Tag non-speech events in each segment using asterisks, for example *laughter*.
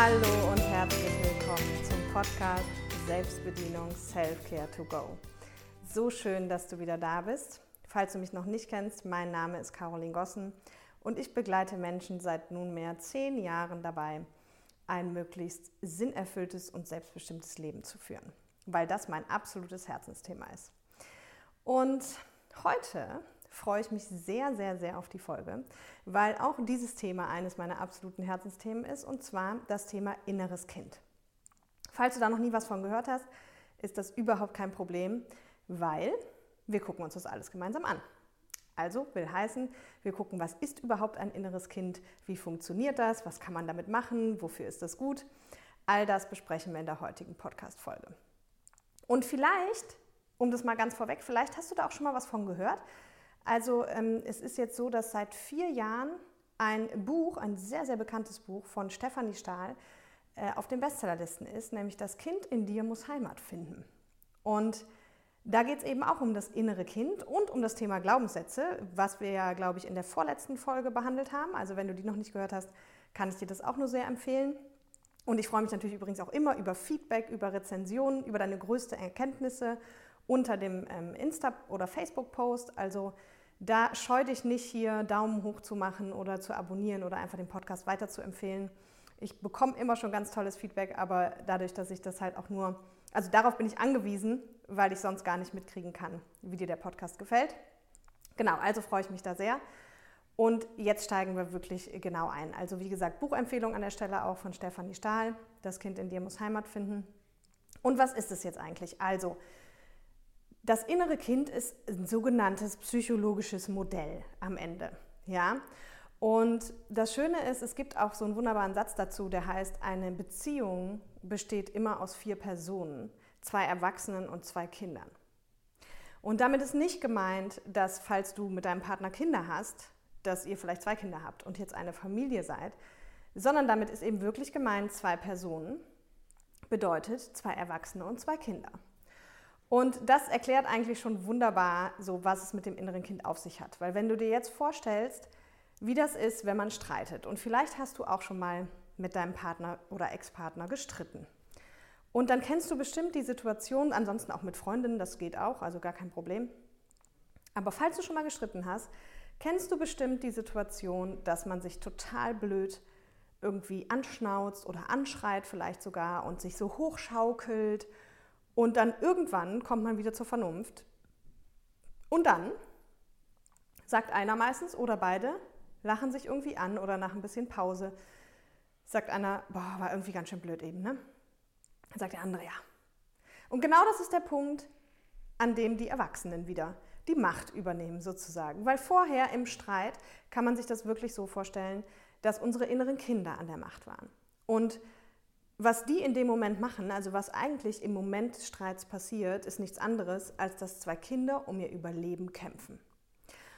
Hallo und herzlich willkommen zum Podcast Selbstbedienung Self-Care to Go. So schön, dass du wieder da bist. Falls du mich noch nicht kennst, mein Name ist Caroline Gossen und ich begleite Menschen seit nunmehr zehn Jahren dabei, ein möglichst sinnerfülltes und selbstbestimmtes Leben zu führen, weil das mein absolutes Herzensthema ist. Und heute freue ich mich sehr, sehr, sehr auf die Folge, weil auch dieses Thema eines meiner absoluten Herzensthemen ist, und zwar das Thema inneres Kind. Falls du da noch nie was von gehört hast, ist das überhaupt kein Problem, weil wir gucken uns das alles gemeinsam an. Also will heißen, wir gucken, was ist überhaupt ein inneres Kind, wie funktioniert das, was kann man damit machen, wofür ist das gut. All das besprechen wir in der heutigen Podcast-Folge. Und vielleicht, um das mal ganz vorweg, vielleicht hast du da auch schon mal was von gehört. Also ähm, es ist jetzt so, dass seit vier Jahren ein Buch, ein sehr, sehr bekanntes Buch von Stefanie Stahl äh, auf den Bestsellerlisten ist, nämlich Das Kind in dir muss Heimat finden. Und da geht es eben auch um das innere Kind und um das Thema Glaubenssätze, was wir ja, glaube ich, in der vorletzten Folge behandelt haben. Also wenn du die noch nicht gehört hast, kann ich dir das auch nur sehr empfehlen. Und ich freue mich natürlich übrigens auch immer über Feedback, über Rezensionen, über deine größten Erkenntnisse unter dem ähm, Insta- oder Facebook-Post. Also da scheu dich nicht hier Daumen hoch zu machen oder zu abonnieren oder einfach den Podcast weiter zu empfehlen. Ich bekomme immer schon ganz tolles Feedback, aber dadurch, dass ich das halt auch nur, also darauf bin ich angewiesen, weil ich sonst gar nicht mitkriegen kann, wie dir der Podcast gefällt. Genau, also freue ich mich da sehr. Und jetzt steigen wir wirklich genau ein. Also wie gesagt, Buchempfehlung an der Stelle auch von Stefanie Stahl. Das Kind in dir muss Heimat finden. Und was ist es jetzt eigentlich? Also, das innere Kind ist ein sogenanntes psychologisches Modell am Ende. Ja? Und das Schöne ist, es gibt auch so einen wunderbaren Satz dazu, der heißt, eine Beziehung besteht immer aus vier Personen, zwei Erwachsenen und zwei Kindern. Und damit ist nicht gemeint, dass falls du mit deinem Partner Kinder hast, dass ihr vielleicht zwei Kinder habt und jetzt eine Familie seid, sondern damit ist eben wirklich gemeint, zwei Personen bedeutet zwei Erwachsene und zwei Kinder. Und das erklärt eigentlich schon wunderbar, so was es mit dem inneren Kind auf sich hat. Weil wenn du dir jetzt vorstellst, wie das ist, wenn man streitet, und vielleicht hast du auch schon mal mit deinem Partner oder Ex-Partner gestritten. Und dann kennst du bestimmt die Situation, ansonsten auch mit Freundinnen, das geht auch, also gar kein Problem. Aber falls du schon mal gestritten hast, kennst du bestimmt die Situation, dass man sich total blöd irgendwie anschnauzt oder anschreit vielleicht sogar und sich so hochschaukelt und dann irgendwann kommt man wieder zur Vernunft. Und dann sagt einer meistens oder beide, lachen sich irgendwie an oder nach ein bisschen Pause sagt einer, boah, war irgendwie ganz schön blöd eben, ne? Dann sagt der andere, ja. Und genau das ist der Punkt, an dem die Erwachsenen wieder die Macht übernehmen sozusagen. Weil vorher im Streit kann man sich das wirklich so vorstellen, dass unsere inneren Kinder an der Macht waren. Und was die in dem Moment machen, also was eigentlich im Moment des Streits passiert, ist nichts anderes, als dass zwei Kinder um ihr Überleben kämpfen.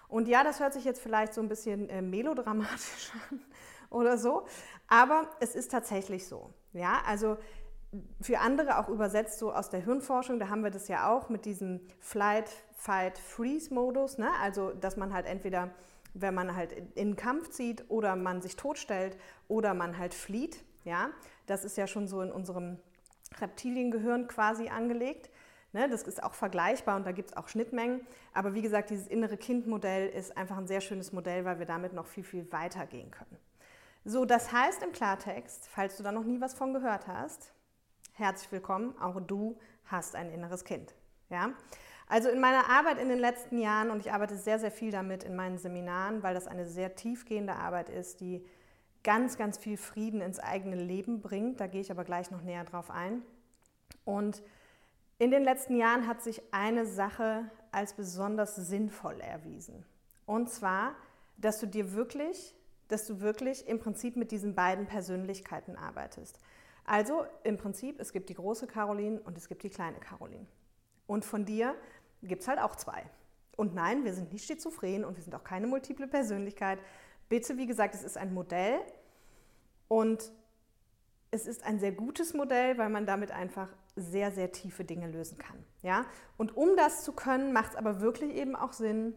Und ja, das hört sich jetzt vielleicht so ein bisschen äh, melodramatisch *laughs* an oder so, aber es ist tatsächlich so. Ja, also für andere auch übersetzt so aus der Hirnforschung, da haben wir das ja auch mit diesem Flight, Fight, Freeze-Modus, ne? also dass man halt entweder, wenn man halt in den Kampf zieht oder man sich totstellt oder man halt flieht, ja, das ist ja schon so in unserem Reptiliengehirn quasi angelegt. Ne, das ist auch vergleichbar und da gibt es auch Schnittmengen. Aber wie gesagt, dieses innere Kind-Modell ist einfach ein sehr schönes Modell, weil wir damit noch viel, viel weiter gehen können. So, das heißt im Klartext, falls du da noch nie was von gehört hast, herzlich willkommen, auch du hast ein inneres Kind. Ja? Also in meiner Arbeit in den letzten Jahren, und ich arbeite sehr, sehr viel damit in meinen Seminaren, weil das eine sehr tiefgehende Arbeit ist, die ganz, ganz viel Frieden ins eigene Leben bringt. Da gehe ich aber gleich noch näher drauf ein. Und in den letzten Jahren hat sich eine Sache als besonders sinnvoll erwiesen. Und zwar, dass du dir wirklich, dass du wirklich im Prinzip mit diesen beiden Persönlichkeiten arbeitest. Also im Prinzip, es gibt die große Caroline und es gibt die kleine Caroline. Und von dir gibt es halt auch zwei. Und nein, wir sind nicht schizophren und wir sind auch keine multiple Persönlichkeit, Bitte, wie gesagt, es ist ein Modell und es ist ein sehr gutes Modell, weil man damit einfach sehr, sehr tiefe Dinge lösen kann. Ja? Und um das zu können, macht es aber wirklich eben auch Sinn,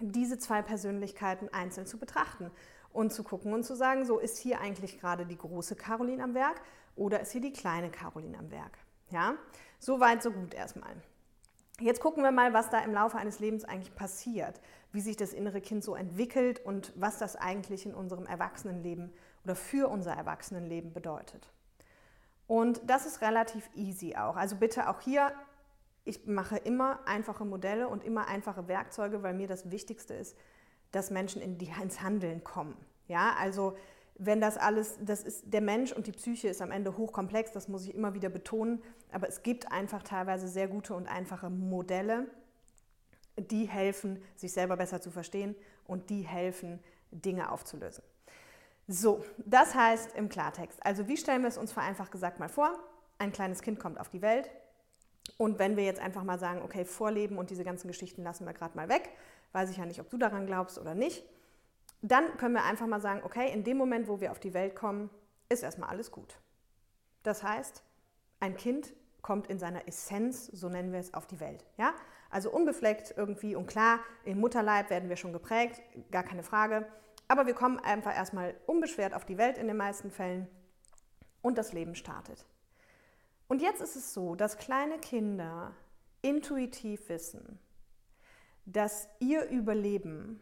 diese zwei Persönlichkeiten einzeln zu betrachten und zu gucken und zu sagen, so ist hier eigentlich gerade die große Caroline am Werk oder ist hier die kleine Caroline am Werk. Ja, so weit, so gut erstmal. Jetzt gucken wir mal, was da im Laufe eines Lebens eigentlich passiert, wie sich das innere Kind so entwickelt und was das eigentlich in unserem Erwachsenenleben oder für unser Erwachsenenleben bedeutet. Und das ist relativ easy auch. Also bitte auch hier, ich mache immer einfache Modelle und immer einfache Werkzeuge, weil mir das Wichtigste ist, dass Menschen in die, ins Handeln kommen. Ja, also wenn das alles, das ist, der Mensch und die Psyche ist am Ende hochkomplex, das muss ich immer wieder betonen, aber es gibt einfach teilweise sehr gute und einfache Modelle, die helfen, sich selber besser zu verstehen und die helfen, Dinge aufzulösen. So, das heißt im Klartext, also wie stellen wir es uns vereinfacht gesagt mal vor? Ein kleines Kind kommt auf die Welt und wenn wir jetzt einfach mal sagen, okay, Vorleben und diese ganzen Geschichten lassen wir gerade mal weg, weiß ich ja nicht, ob du daran glaubst oder nicht, dann können wir einfach mal sagen, okay, in dem Moment, wo wir auf die Welt kommen, ist erstmal alles gut. Das heißt, ein Kind kommt in seiner Essenz, so nennen wir es, auf die Welt. Ja? Also unbefleckt irgendwie und klar, im Mutterleib werden wir schon geprägt, gar keine Frage. Aber wir kommen einfach erstmal unbeschwert auf die Welt in den meisten Fällen und das Leben startet. Und jetzt ist es so, dass kleine Kinder intuitiv wissen, dass ihr Überleben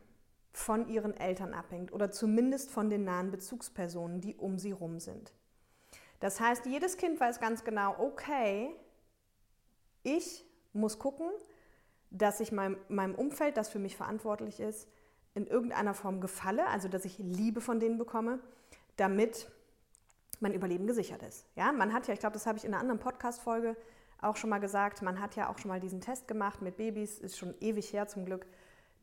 von ihren Eltern abhängt oder zumindest von den nahen Bezugspersonen, die um sie rum sind. Das heißt, jedes Kind weiß ganz genau, okay, ich muss gucken, dass ich meinem, meinem Umfeld, das für mich verantwortlich ist, in irgendeiner Form gefalle, also dass ich Liebe von denen bekomme, damit mein Überleben gesichert ist. Ja, man hat ja, ich glaube, das habe ich in einer anderen Podcast-Folge auch schon mal gesagt, man hat ja auch schon mal diesen Test gemacht mit Babys, ist schon ewig her zum Glück,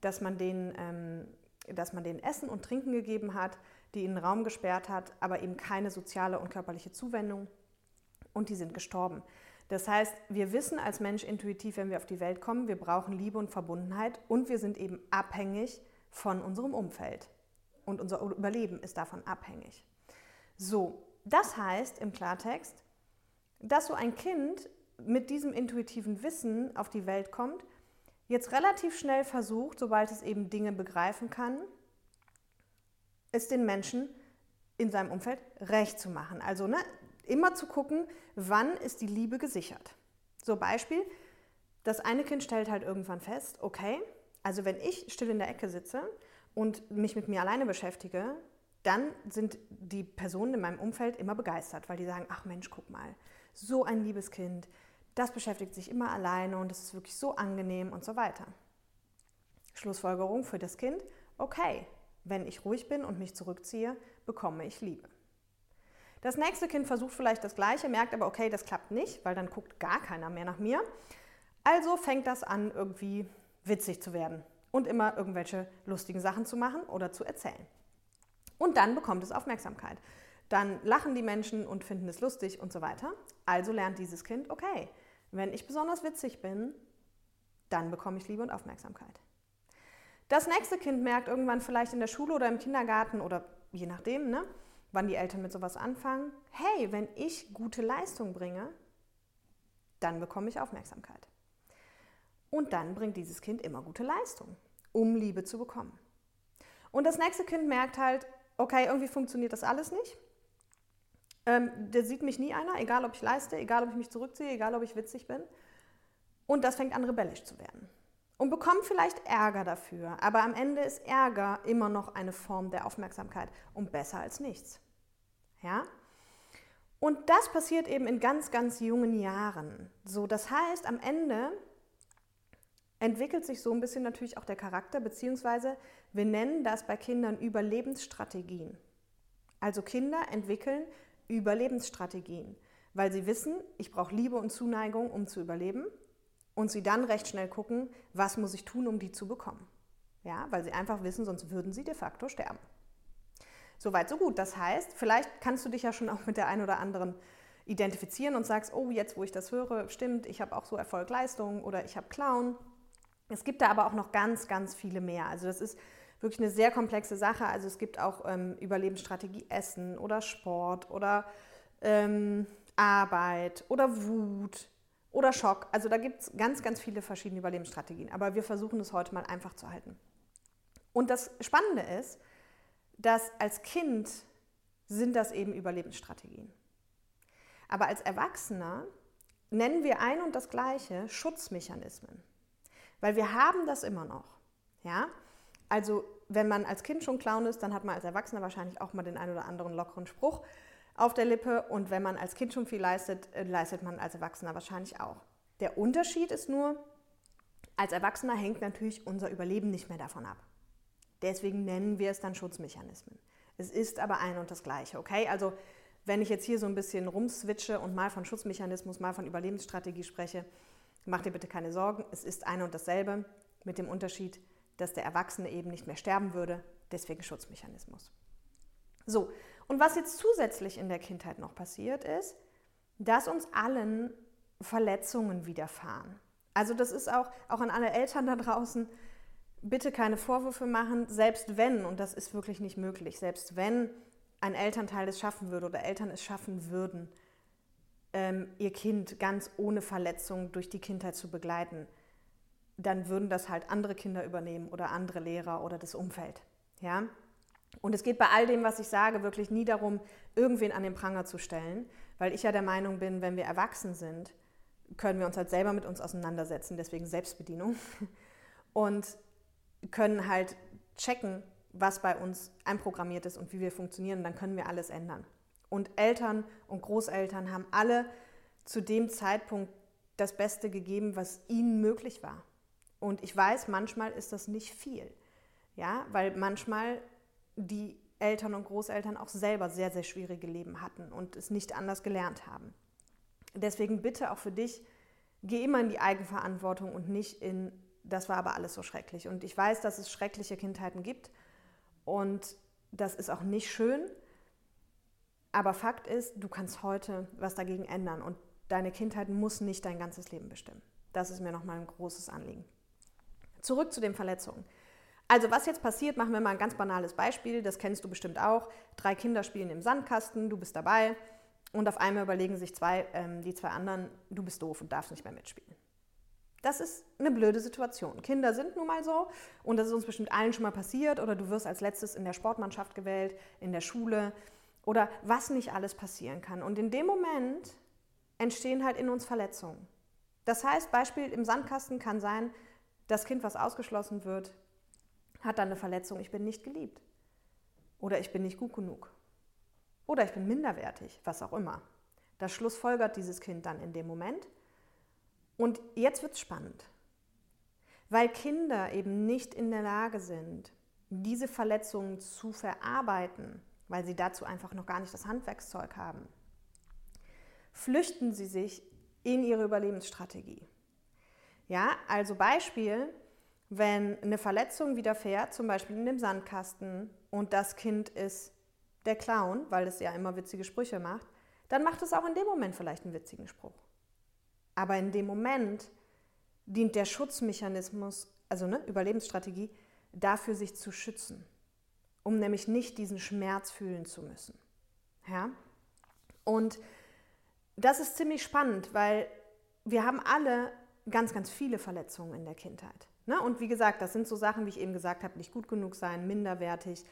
dass man denen, ähm, dass man denen Essen und Trinken gegeben hat, die ihnen Raum gesperrt hat, aber eben keine soziale und körperliche Zuwendung und die sind gestorben. Das heißt, wir wissen als Mensch intuitiv, wenn wir auf die Welt kommen, wir brauchen Liebe und Verbundenheit und wir sind eben abhängig von unserem Umfeld. Und unser Überleben ist davon abhängig. So, das heißt im Klartext, dass so ein Kind mit diesem intuitiven Wissen auf die Welt kommt, jetzt relativ schnell versucht, sobald es eben Dinge begreifen kann, es den Menschen in seinem Umfeld recht zu machen. Also ne, immer zu gucken, wann ist die Liebe gesichert. So Beispiel, das eine Kind stellt halt irgendwann fest, okay, also wenn ich still in der Ecke sitze und mich mit mir alleine beschäftige, dann sind die Personen in meinem Umfeld immer begeistert, weil die sagen, ach Mensch, guck mal, so ein liebes Kind, das beschäftigt sich immer alleine und es ist wirklich so angenehm und so weiter. Schlussfolgerung für das Kind, okay, wenn ich ruhig bin und mich zurückziehe, bekomme ich Liebe. Das nächste Kind versucht vielleicht das Gleiche, merkt aber, okay, das klappt nicht, weil dann guckt gar keiner mehr nach mir. Also fängt das an, irgendwie witzig zu werden und immer irgendwelche lustigen Sachen zu machen oder zu erzählen. Und dann bekommt es Aufmerksamkeit. Dann lachen die Menschen und finden es lustig und so weiter. Also lernt dieses Kind, okay, wenn ich besonders witzig bin, dann bekomme ich Liebe und Aufmerksamkeit. Das nächste Kind merkt irgendwann vielleicht in der Schule oder im Kindergarten oder je nachdem, ne, wann die Eltern mit sowas anfangen, hey, wenn ich gute Leistung bringe, dann bekomme ich Aufmerksamkeit. Und dann bringt dieses Kind immer gute Leistung, um Liebe zu bekommen. Und das nächste Kind merkt halt, okay, irgendwie funktioniert das alles nicht. Ähm, der sieht mich nie einer, egal ob ich leiste, egal ob ich mich zurückziehe, egal ob ich witzig bin. Und das fängt an rebellisch zu werden und bekommt vielleicht Ärger dafür. Aber am Ende ist Ärger immer noch eine Form der Aufmerksamkeit und besser als nichts. Ja? Und das passiert eben in ganz, ganz jungen Jahren. So, das heißt, am Ende entwickelt sich so ein bisschen natürlich auch der Charakter, beziehungsweise wir nennen das bei Kindern Überlebensstrategien. Also Kinder entwickeln Überlebensstrategien, weil sie wissen, ich brauche Liebe und Zuneigung, um zu überleben und sie dann recht schnell gucken, was muss ich tun, um die zu bekommen. Ja, weil sie einfach wissen, sonst würden sie de facto sterben. Soweit, so gut. Das heißt, vielleicht kannst du dich ja schon auch mit der einen oder anderen identifizieren und sagst, oh, jetzt wo ich das höre, stimmt, ich habe auch so Erfolg, Leistung oder ich habe Clown. Es gibt da aber auch noch ganz, ganz viele mehr. Also das ist wirklich eine sehr komplexe Sache. Also es gibt auch ähm, Überlebensstrategie Essen oder Sport oder ähm, Arbeit oder Wut oder Schock. Also da gibt es ganz, ganz viele verschiedene Überlebensstrategien. Aber wir versuchen es heute mal einfach zu halten. Und das Spannende ist, dass als Kind sind das eben Überlebensstrategien. Aber als Erwachsener nennen wir ein und das gleiche Schutzmechanismen. Weil wir haben das immer noch. Ja? Also wenn man als Kind schon Clown ist, dann hat man als Erwachsener wahrscheinlich auch mal den einen oder anderen lockeren Spruch auf der Lippe. Und wenn man als Kind schon viel leistet, äh, leistet man als Erwachsener wahrscheinlich auch. Der Unterschied ist nur, als Erwachsener hängt natürlich unser Überleben nicht mehr davon ab. Deswegen nennen wir es dann Schutzmechanismen. Es ist aber ein und das Gleiche, okay? Also wenn ich jetzt hier so ein bisschen rumswitche und mal von Schutzmechanismus, mal von Überlebensstrategie spreche, mach dir bitte keine Sorgen. Es ist ein und dasselbe mit dem Unterschied, dass der Erwachsene eben nicht mehr sterben würde, deswegen Schutzmechanismus. So, und was jetzt zusätzlich in der Kindheit noch passiert ist, dass uns allen Verletzungen widerfahren. Also das ist auch, auch an alle Eltern da draußen, bitte keine Vorwürfe machen, selbst wenn, und das ist wirklich nicht möglich, selbst wenn ein Elternteil es schaffen würde oder Eltern es schaffen würden, ähm, ihr Kind ganz ohne Verletzung durch die Kindheit zu begleiten, dann würden das halt andere Kinder übernehmen oder andere Lehrer oder das Umfeld. Ja? Und es geht bei all dem, was ich sage, wirklich nie darum, irgendwen an den Pranger zu stellen, weil ich ja der Meinung bin, wenn wir erwachsen sind, können wir uns halt selber mit uns auseinandersetzen, deswegen Selbstbedienung. *laughs* Und können halt checken, was bei uns einprogrammiert ist und wie wir funktionieren, dann können wir alles ändern. Und Eltern und Großeltern haben alle zu dem Zeitpunkt das Beste gegeben, was ihnen möglich war. Und ich weiß, manchmal ist das nicht viel, ja, weil manchmal die Eltern und Großeltern auch selber sehr, sehr schwierige Leben hatten und es nicht anders gelernt haben. Deswegen bitte auch für dich, geh immer in die Eigenverantwortung und nicht in, das war aber alles so schrecklich. Und ich weiß, dass es schreckliche Kindheiten gibt und das ist auch nicht schön. Aber Fakt ist, du kannst heute was dagegen ändern und deine Kindheit muss nicht dein ganzes Leben bestimmen. Das ist mir nochmal ein großes Anliegen. Zurück zu den Verletzungen. Also was jetzt passiert, machen wir mal ein ganz banales Beispiel, das kennst du bestimmt auch. Drei Kinder spielen im Sandkasten, du bist dabei und auf einmal überlegen sich zwei, ähm, die zwei anderen, du bist doof und darfst nicht mehr mitspielen. Das ist eine blöde Situation. Kinder sind nun mal so und das ist uns bestimmt allen schon mal passiert oder du wirst als letztes in der Sportmannschaft gewählt, in der Schule oder was nicht alles passieren kann. Und in dem Moment entstehen halt in uns Verletzungen. Das heißt, Beispiel im Sandkasten kann sein, das Kind, was ausgeschlossen wird, hat dann eine Verletzung, ich bin nicht geliebt. Oder ich bin nicht gut genug. Oder ich bin minderwertig, was auch immer. Das schlussfolgert dieses Kind dann in dem Moment. Und jetzt wird es spannend, weil Kinder eben nicht in der Lage sind, diese Verletzungen zu verarbeiten, weil sie dazu einfach noch gar nicht das Handwerkszeug haben, flüchten sie sich in ihre Überlebensstrategie. Ja, also Beispiel, wenn eine Verletzung widerfährt, zum Beispiel in dem Sandkasten, und das Kind ist der Clown, weil es ja immer witzige Sprüche macht, dann macht es auch in dem Moment vielleicht einen witzigen Spruch. Aber in dem Moment dient der Schutzmechanismus, also ne, Überlebensstrategie, dafür, sich zu schützen, um nämlich nicht diesen Schmerz fühlen zu müssen. Ja? Und das ist ziemlich spannend, weil wir haben alle ganz, ganz viele Verletzungen in der Kindheit. Ne? Und wie gesagt, das sind so Sachen, wie ich eben gesagt habe, nicht gut genug sein, minderwertig,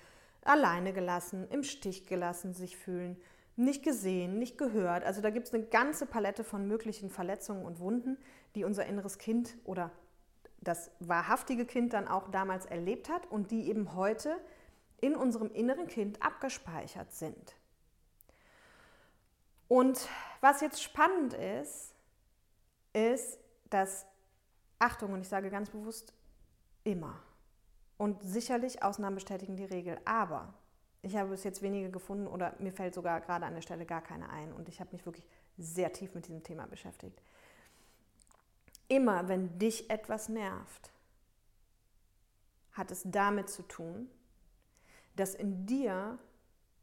alleine gelassen, im Stich gelassen sich fühlen, nicht gesehen, nicht gehört. Also da gibt es eine ganze Palette von möglichen Verletzungen und Wunden, die unser inneres Kind oder das wahrhaftige Kind dann auch damals erlebt hat und die eben heute in unserem inneren Kind abgespeichert sind. Und was jetzt spannend ist, ist, dass, Achtung, und ich sage ganz bewusst immer, und sicherlich Ausnahmen bestätigen die Regel, aber ich habe bis jetzt wenige gefunden oder mir fällt sogar gerade an der Stelle gar keine ein. Und ich habe mich wirklich sehr tief mit diesem Thema beschäftigt. Immer wenn dich etwas nervt, hat es damit zu tun, dass in dir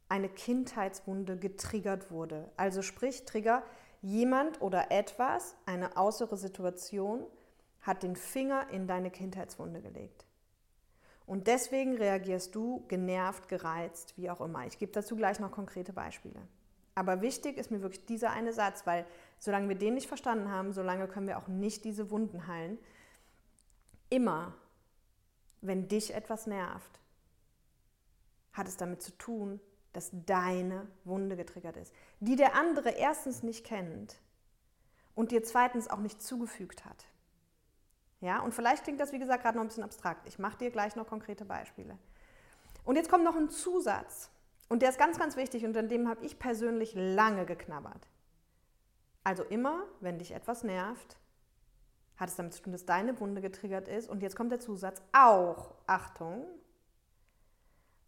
eine Kindheitswunde getriggert wurde. Also sprich, Trigger, jemand oder etwas, eine äußere Situation hat den Finger in deine Kindheitswunde gelegt. Und deswegen reagierst du genervt, gereizt, wie auch immer. Ich gebe dazu gleich noch konkrete Beispiele. Aber wichtig ist mir wirklich dieser eine Satz, weil solange wir den nicht verstanden haben, solange können wir auch nicht diese Wunden heilen. Immer, wenn dich etwas nervt, hat es damit zu tun, dass deine Wunde getriggert ist, die der andere erstens nicht kennt und dir zweitens auch nicht zugefügt hat. Ja, und vielleicht klingt das, wie gesagt, gerade noch ein bisschen abstrakt. Ich mache dir gleich noch konkrete Beispiele. Und jetzt kommt noch ein Zusatz. Und der ist ganz, ganz wichtig und an dem habe ich persönlich lange geknabbert. Also immer, wenn dich etwas nervt, hat es damit zu tun, dass deine Wunde getriggert ist. Und jetzt kommt der Zusatz, auch, Achtung,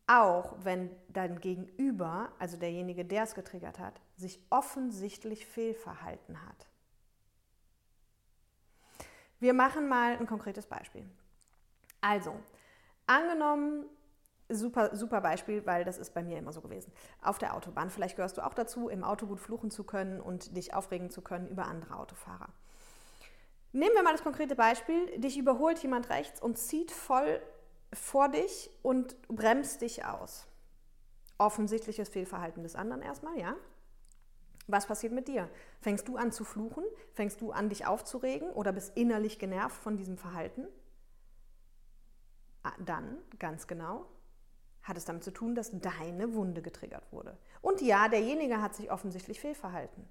auch wenn dein Gegenüber, also derjenige, der es getriggert hat, sich offensichtlich fehlverhalten hat. Wir machen mal ein konkretes Beispiel. Also, angenommen, super, super Beispiel, weil das ist bei mir immer so gewesen. Auf der Autobahn, vielleicht gehörst du auch dazu, im Auto gut fluchen zu können und dich aufregen zu können über andere Autofahrer. Nehmen wir mal das konkrete Beispiel. Dich überholt jemand rechts und zieht voll vor dich und bremst dich aus. Offensichtliches Fehlverhalten des anderen erstmal, ja? Was passiert mit dir? Fängst du an zu fluchen? Fängst du an, dich aufzuregen oder bist innerlich genervt von diesem Verhalten? Ah, dann, ganz genau, hat es damit zu tun, dass deine Wunde getriggert wurde. Und ja, derjenige hat sich offensichtlich fehlverhalten.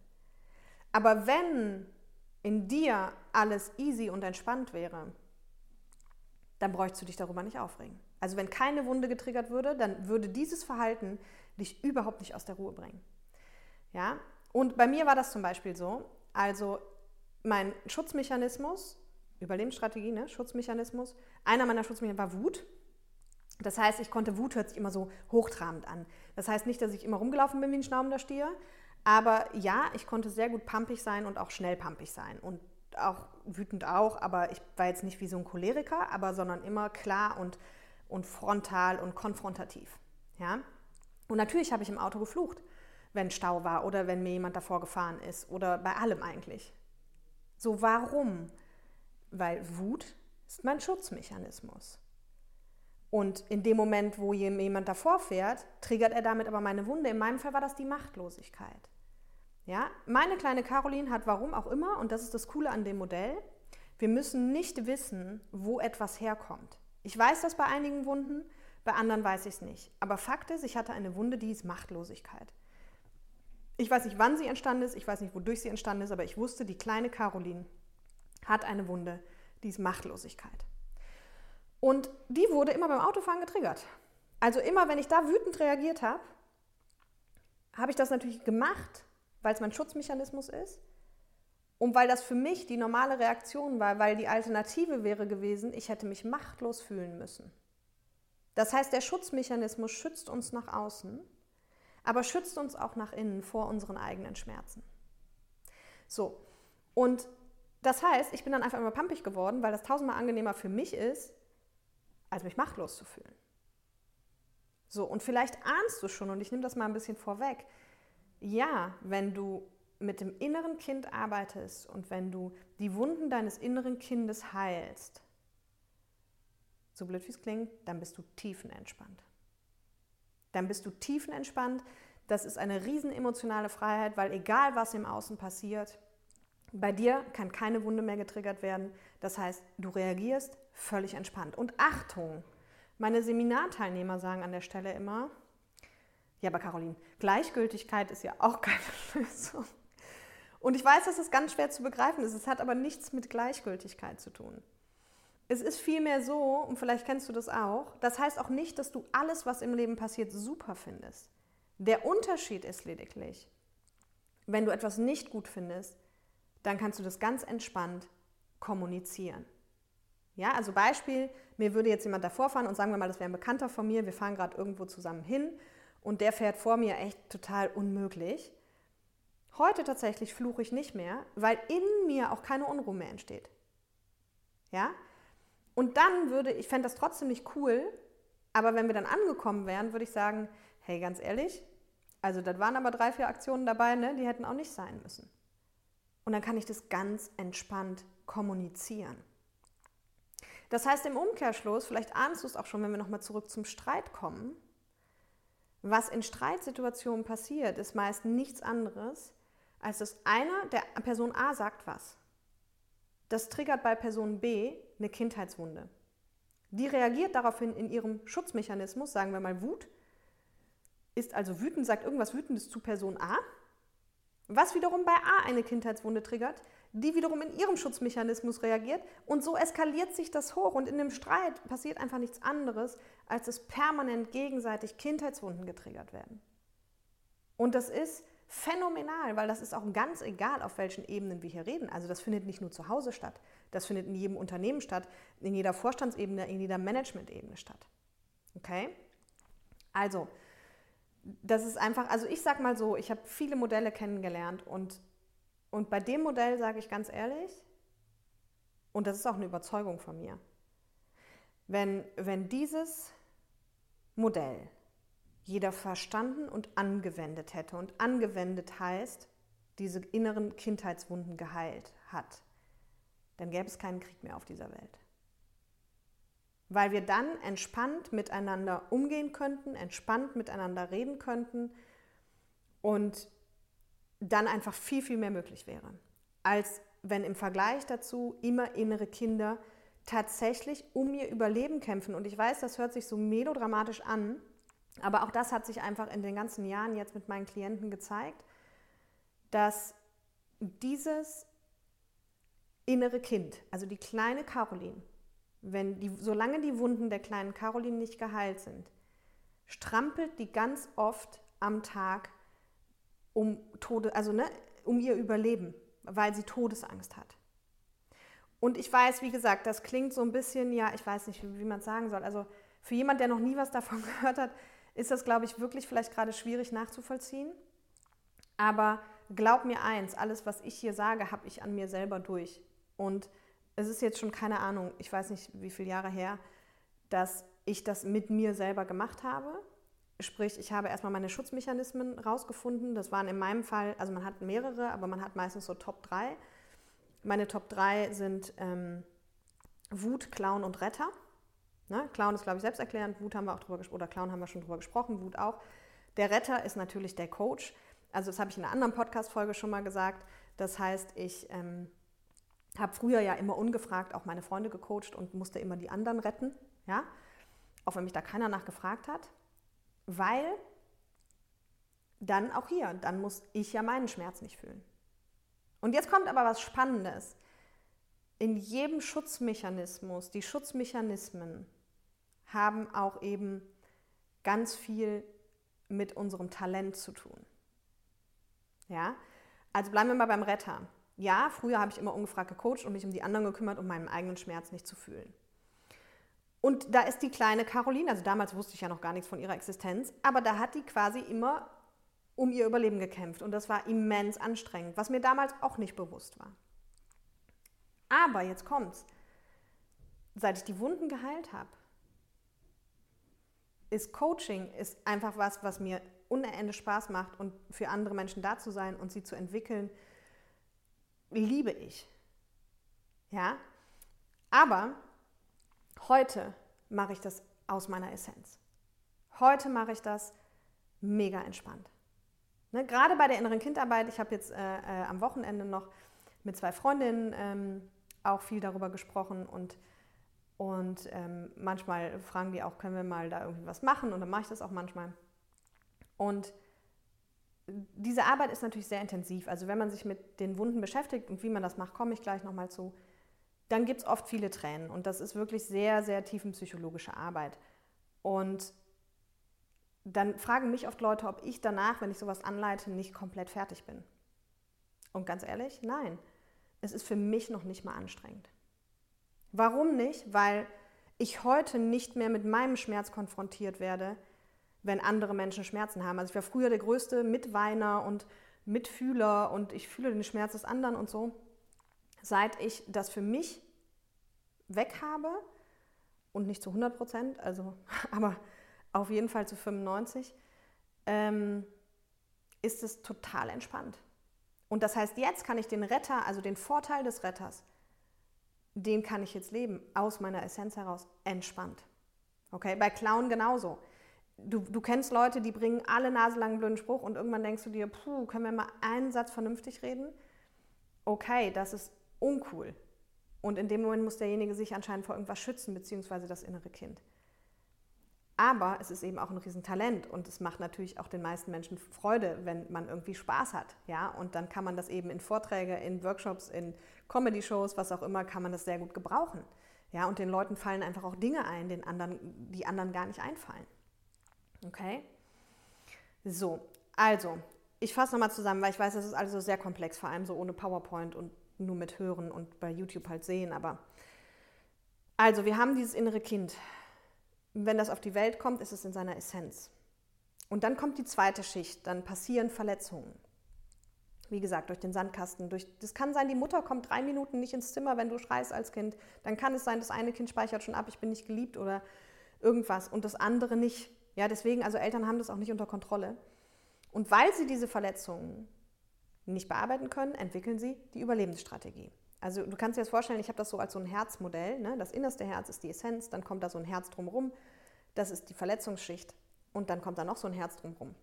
Aber wenn in dir alles easy und entspannt wäre, dann bräuchst du dich darüber nicht aufregen. Also wenn keine Wunde getriggert würde, dann würde dieses Verhalten dich überhaupt nicht aus der Ruhe bringen. Ja? Und bei mir war das zum Beispiel so, also mein Schutzmechanismus, Überlebensstrategie, ne? Schutzmechanismus, einer meiner Schutzmechanismen war Wut. Das heißt, ich konnte Wut hört sich immer so hochtrabend an. Das heißt nicht, dass ich immer rumgelaufen bin wie ein schnaubender Stier, aber ja, ich konnte sehr gut pampig sein und auch schnell pampig sein und auch wütend auch, aber ich war jetzt nicht wie so ein Choleriker, aber sondern immer klar und, und frontal und konfrontativ. Ja? Und natürlich habe ich im Auto geflucht, wenn Stau war oder wenn mir jemand davor gefahren ist oder bei allem eigentlich. So warum? Weil Wut ist mein Schutzmechanismus. Und in dem Moment, wo jemand davor fährt, triggert er damit aber meine Wunde. In meinem Fall war das die Machtlosigkeit. Ja, meine kleine Caroline hat warum auch immer, und das ist das Coole an dem Modell, wir müssen nicht wissen, wo etwas herkommt. Ich weiß das bei einigen Wunden, bei anderen weiß ich es nicht. Aber Fakt ist, ich hatte eine Wunde, die ist Machtlosigkeit. Ich weiß nicht, wann sie entstanden ist, ich weiß nicht, wodurch sie entstanden ist, aber ich wusste, die kleine Caroline hat eine Wunde, die ist Machtlosigkeit. Und die wurde immer beim Autofahren getriggert. Also immer, wenn ich da wütend reagiert habe, habe ich das natürlich gemacht, weil es mein Schutzmechanismus ist und weil das für mich die normale Reaktion war, weil die Alternative wäre gewesen, ich hätte mich machtlos fühlen müssen. Das heißt, der Schutzmechanismus schützt uns nach außen, aber schützt uns auch nach innen vor unseren eigenen Schmerzen. So, und das heißt, ich bin dann einfach immer pampig geworden, weil das tausendmal angenehmer für mich ist, als mich machtlos zu fühlen. So, und vielleicht ahnst du schon, und ich nehme das mal ein bisschen vorweg, ja, wenn du mit dem inneren Kind arbeitest und wenn du die Wunden deines inneren Kindes heilst, so blöd wie es klingt, dann bist du tiefenentspannt. Dann bist du tiefenentspannt. Das ist eine riesen emotionale Freiheit, weil egal was im Außen passiert, bei dir kann keine Wunde mehr getriggert werden. Das heißt, du reagierst völlig entspannt. Und Achtung, meine Seminarteilnehmer sagen an der Stelle immer, ja, aber Caroline, Gleichgültigkeit ist ja auch keine *laughs* Lösung. Und ich weiß, dass es ganz schwer zu begreifen ist. Es hat aber nichts mit Gleichgültigkeit zu tun. Es ist vielmehr so, und vielleicht kennst du das auch, das heißt auch nicht, dass du alles, was im Leben passiert, super findest. Der Unterschied ist lediglich, wenn du etwas nicht gut findest, dann kannst du das ganz entspannt kommunizieren. Ja, also Beispiel, mir würde jetzt jemand davor fahren und sagen wir mal, das wäre ein Bekannter von mir, wir fahren gerade irgendwo zusammen hin und der fährt vor mir echt total unmöglich. Heute tatsächlich fluche ich nicht mehr, weil in mir auch keine Unruhe mehr entsteht. Ja? Und dann würde ich fände das trotzdem nicht cool, aber wenn wir dann angekommen wären, würde ich sagen, hey, ganz ehrlich, also das waren aber drei, vier Aktionen dabei, ne? die hätten auch nicht sein müssen. Und dann kann ich das ganz entspannt kommunizieren. Das heißt im Umkehrschluss, vielleicht ahnst du es auch schon, wenn wir nochmal zurück zum Streit kommen, was in Streitsituationen passiert, ist meist nichts anderes, als dass einer der Person A sagt was. Das triggert bei Person B eine Kindheitswunde. Die reagiert daraufhin in ihrem Schutzmechanismus, sagen wir mal Wut, ist also wütend, sagt irgendwas Wütendes zu Person A, was wiederum bei A eine Kindheitswunde triggert, die wiederum in ihrem Schutzmechanismus reagiert und so eskaliert sich das hoch und in dem Streit passiert einfach nichts anderes, als dass permanent gegenseitig Kindheitswunden getriggert werden. Und das ist phänomenal, weil das ist auch ganz egal, auf welchen Ebenen wir hier reden. Also das findet nicht nur zu Hause statt, das findet in jedem Unternehmen statt, in jeder Vorstandsebene, in jeder Managementebene statt. Okay? Also, das ist einfach, also ich sag mal so, ich habe viele Modelle kennengelernt und, und bei dem Modell sage ich ganz ehrlich, und das ist auch eine Überzeugung von mir, wenn, wenn dieses Modell jeder verstanden und angewendet hätte. Und angewendet heißt, diese inneren Kindheitswunden geheilt hat. Dann gäbe es keinen Krieg mehr auf dieser Welt. Weil wir dann entspannt miteinander umgehen könnten, entspannt miteinander reden könnten und dann einfach viel, viel mehr möglich wäre. Als wenn im Vergleich dazu immer innere Kinder tatsächlich um ihr Überleben kämpfen. Und ich weiß, das hört sich so melodramatisch an, aber auch das hat sich einfach in den ganzen Jahren jetzt mit meinen Klienten gezeigt, dass dieses innere Kind, also die kleine Caroline, wenn die, solange die Wunden der kleinen Caroline nicht geheilt sind, strampelt die ganz oft am Tag um Tode, also ne, um ihr Überleben, weil sie Todesangst hat. Und ich weiß, wie gesagt, das klingt so ein bisschen, ja, ich weiß nicht, wie, wie man es sagen soll. Also für jemand, der noch nie was davon *laughs* gehört hat, ist das, glaube ich, wirklich vielleicht gerade schwierig nachzuvollziehen. Aber glaub mir eins, alles, was ich hier sage, habe ich an mir selber durch. Und es ist jetzt schon keine Ahnung, ich weiß nicht, wie viele Jahre her, dass ich das mit mir selber gemacht habe. Sprich, ich habe erstmal meine Schutzmechanismen rausgefunden. Das waren in meinem Fall, also man hat mehrere, aber man hat meistens so Top 3. Meine Top 3 sind ähm, Wut, Clown und Retter. Ne? Clown ist, glaube ich, selbsterklärend. Wut haben wir auch drüber gesprochen, oder Clown haben wir schon drüber gesprochen, Wut auch. Der Retter ist natürlich der Coach. Also das habe ich in einer anderen Podcast-Folge schon mal gesagt. Das heißt, ich ähm, habe früher ja immer ungefragt auch meine Freunde gecoacht und musste immer die anderen retten. Ja? Auch wenn mich da keiner nachgefragt hat. Weil dann auch hier, dann muss ich ja meinen Schmerz nicht fühlen. Und jetzt kommt aber was Spannendes. In jedem Schutzmechanismus, die Schutzmechanismen haben auch eben ganz viel mit unserem Talent zu tun. Ja, also bleiben wir mal beim Retter. Ja, früher habe ich immer ungefragt gecoacht und mich um die anderen gekümmert, um meinen eigenen Schmerz nicht zu fühlen. Und da ist die kleine Caroline, also damals wusste ich ja noch gar nichts von ihrer Existenz, aber da hat die quasi immer um ihr Überleben gekämpft und das war immens anstrengend, was mir damals auch nicht bewusst war. Aber jetzt kommt's. Seit ich die Wunden geheilt habe, ist Coaching ist einfach was, was mir unendlich Spaß macht und für andere Menschen da zu sein und sie zu entwickeln, liebe ich. Ja? Aber heute mache ich das aus meiner Essenz. Heute mache ich das mega entspannt. Ne? Gerade bei der inneren Kindarbeit, ich habe jetzt äh, äh, am Wochenende noch mit zwei Freundinnen ähm, auch viel darüber gesprochen und und ähm, manchmal fragen die auch, können wir mal da irgendwie was machen? Und dann mache ich das auch manchmal. Und diese Arbeit ist natürlich sehr intensiv. Also wenn man sich mit den Wunden beschäftigt und wie man das macht, komme ich gleich nochmal zu, dann gibt es oft viele Tränen. Und das ist wirklich sehr, sehr tiefenpsychologische Arbeit. Und dann fragen mich oft Leute, ob ich danach, wenn ich sowas anleite, nicht komplett fertig bin. Und ganz ehrlich, nein. Es ist für mich noch nicht mal anstrengend. Warum nicht? Weil ich heute nicht mehr mit meinem Schmerz konfrontiert werde, wenn andere Menschen Schmerzen haben. Also ich war früher der größte Mitweiner und Mitfühler und ich fühle den Schmerz des anderen und so. Seit ich das für mich weg habe und nicht zu 100 Prozent, also *laughs* aber auf jeden Fall zu 95, ähm, ist es total entspannt. Und das heißt, jetzt kann ich den Retter, also den Vorteil des Retters, den kann ich jetzt leben, aus meiner Essenz heraus, entspannt. Okay, bei Clown genauso. Du, du kennst Leute, die bringen alle naselangen blöden Spruch und irgendwann denkst du dir, puh, können wir mal einen Satz vernünftig reden? Okay, das ist uncool. Und in dem Moment muss derjenige sich anscheinend vor irgendwas schützen, beziehungsweise das innere Kind. Aber es ist eben auch ein Riesentalent und es macht natürlich auch den meisten Menschen Freude, wenn man irgendwie Spaß hat. Ja? Und dann kann man das eben in Vorträge, in Workshops, in Comedy-Shows, was auch immer, kann man das sehr gut gebrauchen. Ja? Und den Leuten fallen einfach auch Dinge ein, den anderen, die anderen gar nicht einfallen. Okay? So, also, ich fasse nochmal zusammen, weil ich weiß, das ist alles so sehr komplex, vor allem so ohne PowerPoint und nur mit Hören und bei YouTube halt sehen. Aber also, wir haben dieses innere Kind. Wenn das auf die Welt kommt, ist es in seiner Essenz. Und dann kommt die zweite Schicht, dann passieren Verletzungen. Wie gesagt, durch den Sandkasten. Durch, das kann sein, die Mutter kommt drei Minuten nicht ins Zimmer, wenn du schreist als Kind. Dann kann es sein, das eine Kind speichert schon ab, ich bin nicht geliebt oder irgendwas und das andere nicht. Ja, deswegen, also Eltern haben das auch nicht unter Kontrolle. Und weil sie diese Verletzungen nicht bearbeiten können, entwickeln sie die Überlebensstrategie. Also du kannst dir das vorstellen, ich habe das so als so ein Herzmodell. Ne? Das innerste Herz ist die Essenz, dann kommt da so ein Herz drumherum, das ist die Verletzungsschicht und dann kommt da noch so ein Herz drumherum.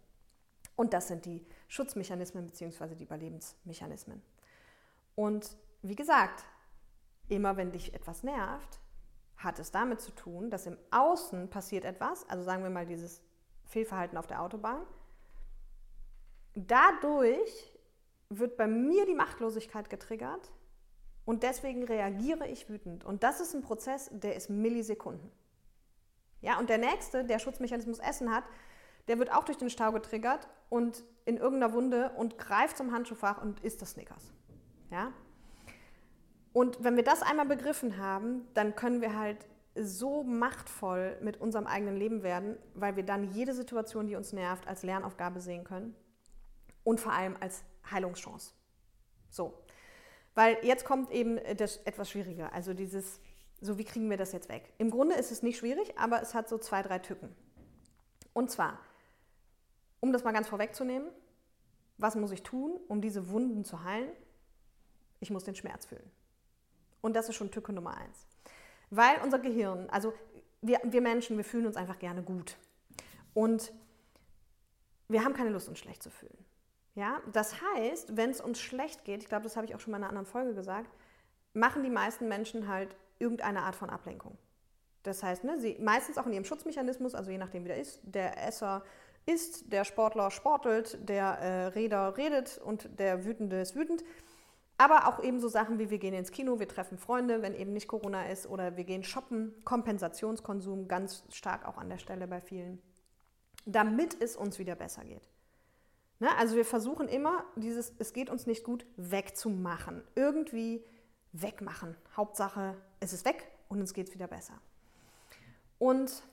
Und das sind die Schutzmechanismen bzw. die Überlebensmechanismen. Und wie gesagt, immer wenn dich etwas nervt, hat es damit zu tun, dass im Außen passiert etwas, also sagen wir mal dieses Fehlverhalten auf der Autobahn. Dadurch wird bei mir die Machtlosigkeit getriggert und deswegen reagiere ich wütend. Und das ist ein Prozess, der ist Millisekunden. Ja, und der nächste, der Schutzmechanismus Essen hat, der wird auch durch den Stau getriggert und in irgendeiner Wunde und greift zum Handschuhfach und isst das Snickers. Ja? Und wenn wir das einmal begriffen haben, dann können wir halt so machtvoll mit unserem eigenen Leben werden, weil wir dann jede Situation, die uns nervt, als Lernaufgabe sehen können und vor allem als Heilungschance. So. Weil jetzt kommt eben das etwas Schwierige, also dieses, so wie kriegen wir das jetzt weg? Im Grunde ist es nicht schwierig, aber es hat so zwei, drei Tücken. Und zwar, um das mal ganz vorwegzunehmen, was muss ich tun, um diese Wunden zu heilen? Ich muss den Schmerz fühlen. Und das ist schon Tücke Nummer eins. Weil unser Gehirn, also wir, wir Menschen, wir fühlen uns einfach gerne gut. Und wir haben keine Lust, uns schlecht zu fühlen. Ja, das heißt, wenn es uns schlecht geht, ich glaube, das habe ich auch schon mal in einer anderen Folge gesagt, machen die meisten Menschen halt irgendeine Art von Ablenkung. Das heißt, ne, sie meistens auch in ihrem Schutzmechanismus, also je nachdem, wie der ist, der Esser isst, der Sportler sportelt, der äh, Räder redet und der Wütende ist wütend. Aber auch eben so Sachen wie wir gehen ins Kino, wir treffen Freunde, wenn eben nicht Corona ist, oder wir gehen shoppen, Kompensationskonsum ganz stark auch an der Stelle bei vielen, damit es uns wieder besser geht. Ne? Also wir versuchen immer, dieses Es geht uns nicht gut wegzumachen. Irgendwie wegmachen. Hauptsache, es ist weg und uns geht es wieder besser. Und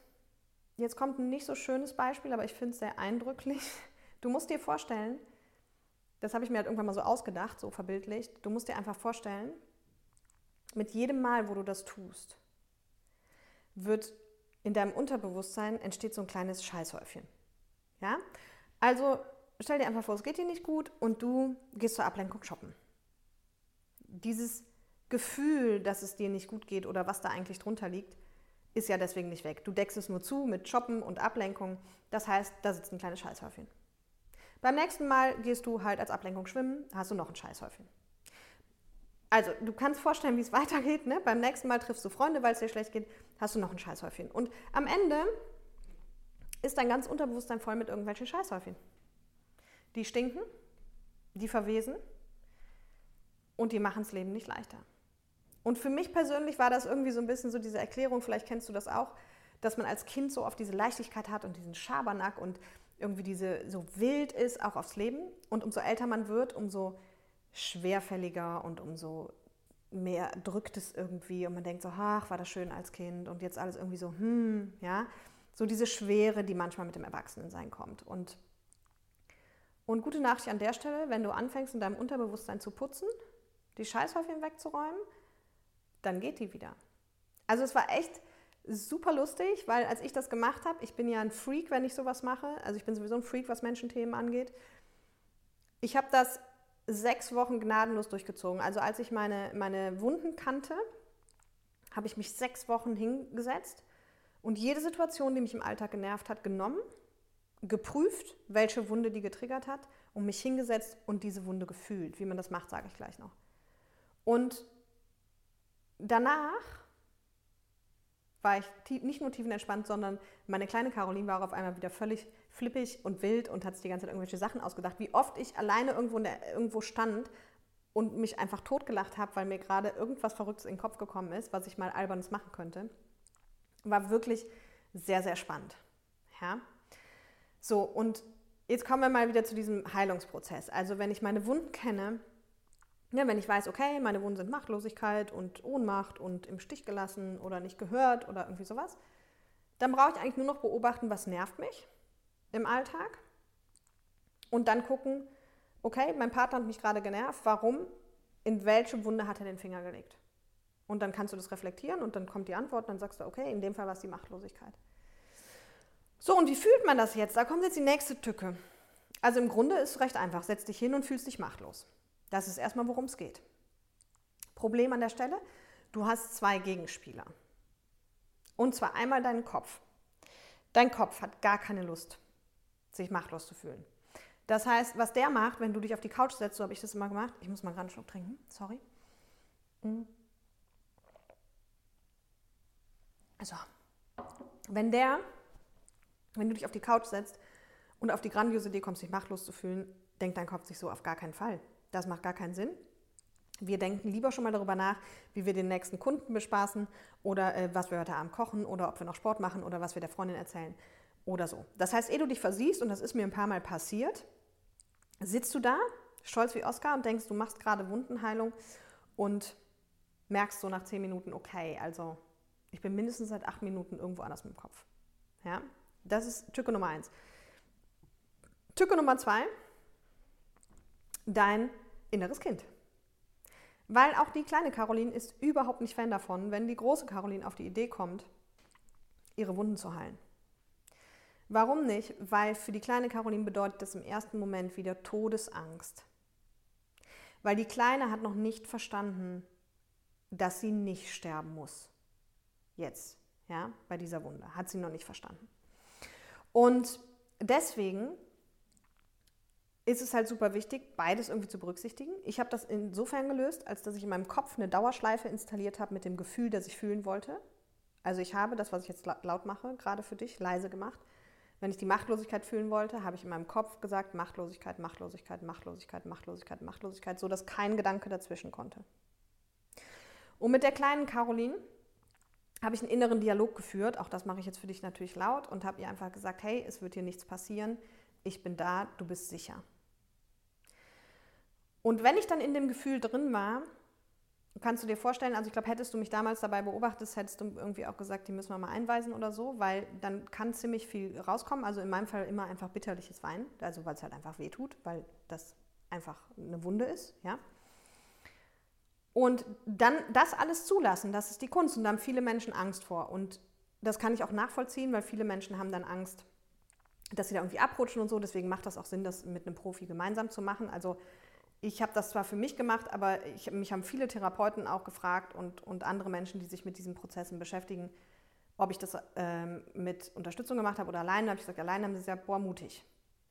jetzt kommt ein nicht so schönes Beispiel, aber ich finde es sehr eindrücklich. Du musst dir vorstellen, das habe ich mir halt irgendwann mal so ausgedacht, so verbildlicht. Du musst dir einfach vorstellen, mit jedem Mal, wo du das tust, wird in deinem Unterbewusstsein entsteht so ein kleines Scheißhäufchen. Ja? Also stell dir einfach vor, es geht dir nicht gut und du gehst zur Ablenkung shoppen. Dieses Gefühl, dass es dir nicht gut geht oder was da eigentlich drunter liegt, ist ja deswegen nicht weg. Du deckst es nur zu mit Shoppen und Ablenkung. Das heißt, da sitzt ein kleines Scheißhäufchen. Beim nächsten Mal gehst du halt als Ablenkung schwimmen, hast du noch ein Scheißhäufchen. Also, du kannst vorstellen, wie es *laughs* weitergeht. Ne? Beim nächsten Mal triffst du Freunde, weil es dir schlecht geht, hast du noch ein Scheißhäufchen. Und am Ende ist dein ganz Unterbewusstsein voll mit irgendwelchen Scheißhäufchen. Die stinken, die verwesen und die machen das Leben nicht leichter. Und für mich persönlich war das irgendwie so ein bisschen so diese Erklärung, vielleicht kennst du das auch, dass man als Kind so oft diese Leichtigkeit hat und diesen Schabernack und irgendwie diese so wild ist, auch aufs Leben. Und umso älter man wird, umso schwerfälliger und umso mehr drückt es irgendwie und man denkt so, ach, war das schön als Kind und jetzt alles irgendwie so, hm, ja. So diese Schwere, die manchmal mit dem Erwachsenensein kommt. Und, und gute Nachricht an der Stelle, wenn du anfängst, in deinem Unterbewusstsein zu putzen, die Scheißhäufchen wegzuräumen, dann geht die wieder. Also es war echt, super lustig, weil als ich das gemacht habe, ich bin ja ein Freak, wenn ich sowas mache. Also ich bin sowieso ein Freak, was Menschenthemen angeht. Ich habe das sechs Wochen gnadenlos durchgezogen. Also als ich meine, meine Wunden kannte, habe ich mich sechs Wochen hingesetzt und jede Situation, die mich im Alltag genervt hat, genommen, geprüft, welche Wunde die getriggert hat und mich hingesetzt und diese Wunde gefühlt. Wie man das macht, sage ich gleich noch. Und danach war ich nicht nur tiefenentspannt, sondern meine kleine Caroline war auf einmal wieder völlig flippig und wild und hat sich die ganze Zeit irgendwelche Sachen ausgedacht. Wie oft ich alleine irgendwo, der, irgendwo stand und mich einfach totgelacht habe, weil mir gerade irgendwas Verrücktes in den Kopf gekommen ist, was ich mal albernes machen könnte. War wirklich sehr, sehr spannend. Ja? So, und jetzt kommen wir mal wieder zu diesem Heilungsprozess. Also wenn ich meine Wunden kenne, ja, wenn ich weiß, okay, meine Wunden sind Machtlosigkeit und Ohnmacht und im Stich gelassen oder nicht gehört oder irgendwie sowas, dann brauche ich eigentlich nur noch beobachten, was nervt mich im Alltag und dann gucken, okay, mein Partner hat mich gerade genervt, warum, in welche Wunde hat er den Finger gelegt? Und dann kannst du das reflektieren und dann kommt die Antwort und dann sagst du, okay, in dem Fall war es die Machtlosigkeit. So, und wie fühlt man das jetzt? Da kommt jetzt die nächste Tücke. Also im Grunde ist es recht einfach. Setz dich hin und fühlst dich machtlos. Das ist erstmal, worum es geht. Problem an der Stelle, du hast zwei Gegenspieler. Und zwar einmal deinen Kopf. Dein Kopf hat gar keine Lust, sich machtlos zu fühlen. Das heißt, was der macht, wenn du dich auf die Couch setzt, so habe ich das immer gemacht. Ich muss mal einen Schluck trinken, sorry. Mhm. Also, wenn der, wenn du dich auf die Couch setzt und auf die grandiose Idee kommst, dich machtlos zu fühlen, denkt dein Kopf sich so auf gar keinen Fall. Das macht gar keinen Sinn. Wir denken lieber schon mal darüber nach, wie wir den nächsten Kunden bespaßen oder äh, was wir heute Abend kochen oder ob wir noch Sport machen oder was wir der Freundin erzählen oder so. Das heißt, ehe du dich versiehst, und das ist mir ein paar Mal passiert, sitzt du da, stolz wie Oscar und denkst, du machst gerade Wundenheilung und merkst so nach zehn Minuten, okay, also ich bin mindestens seit acht Minuten irgendwo anders mit dem Kopf. Ja, das ist Tücke Nummer eins. Tücke Nummer zwei, dein inneres Kind. Weil auch die kleine Caroline ist überhaupt nicht Fan davon, wenn die große Caroline auf die Idee kommt, ihre Wunden zu heilen. Warum nicht? Weil für die kleine Caroline bedeutet das im ersten Moment wieder Todesangst. Weil die Kleine hat noch nicht verstanden, dass sie nicht sterben muss. Jetzt, ja, bei dieser Wunde. Hat sie noch nicht verstanden. Und deswegen ist es halt super wichtig, beides irgendwie zu berücksichtigen. Ich habe das insofern gelöst, als dass ich in meinem Kopf eine Dauerschleife installiert habe mit dem Gefühl, das ich fühlen wollte. Also ich habe das, was ich jetzt laut mache, gerade für dich, leise gemacht. Wenn ich die Machtlosigkeit fühlen wollte, habe ich in meinem Kopf gesagt, Machtlosigkeit, Machtlosigkeit, Machtlosigkeit, Machtlosigkeit, Machtlosigkeit, so dass kein Gedanke dazwischen konnte. Und mit der kleinen Caroline habe ich einen inneren Dialog geführt, auch das mache ich jetzt für dich natürlich laut und habe ihr einfach gesagt, hey, es wird hier nichts passieren, ich bin da, du bist sicher. Und wenn ich dann in dem Gefühl drin war, kannst du dir vorstellen, also ich glaube, hättest du mich damals dabei beobachtet, hättest du irgendwie auch gesagt, die müssen wir mal einweisen oder so, weil dann kann ziemlich viel rauskommen. Also in meinem Fall immer einfach bitterliches Weinen, also weil es halt einfach weh tut, weil das einfach eine Wunde ist, ja. Und dann das alles zulassen, das ist die Kunst und da haben viele Menschen Angst vor und das kann ich auch nachvollziehen, weil viele Menschen haben dann Angst, dass sie da irgendwie abrutschen und so. Deswegen macht das auch Sinn, das mit einem Profi gemeinsam zu machen. Also ich habe das zwar für mich gemacht, aber ich, mich haben viele Therapeuten auch gefragt und, und andere Menschen, die sich mit diesen Prozessen beschäftigen, ob ich das ähm, mit Unterstützung gemacht habe oder alleine. Da habe ich gesagt, alleine haben sie gesagt, boah, mutig.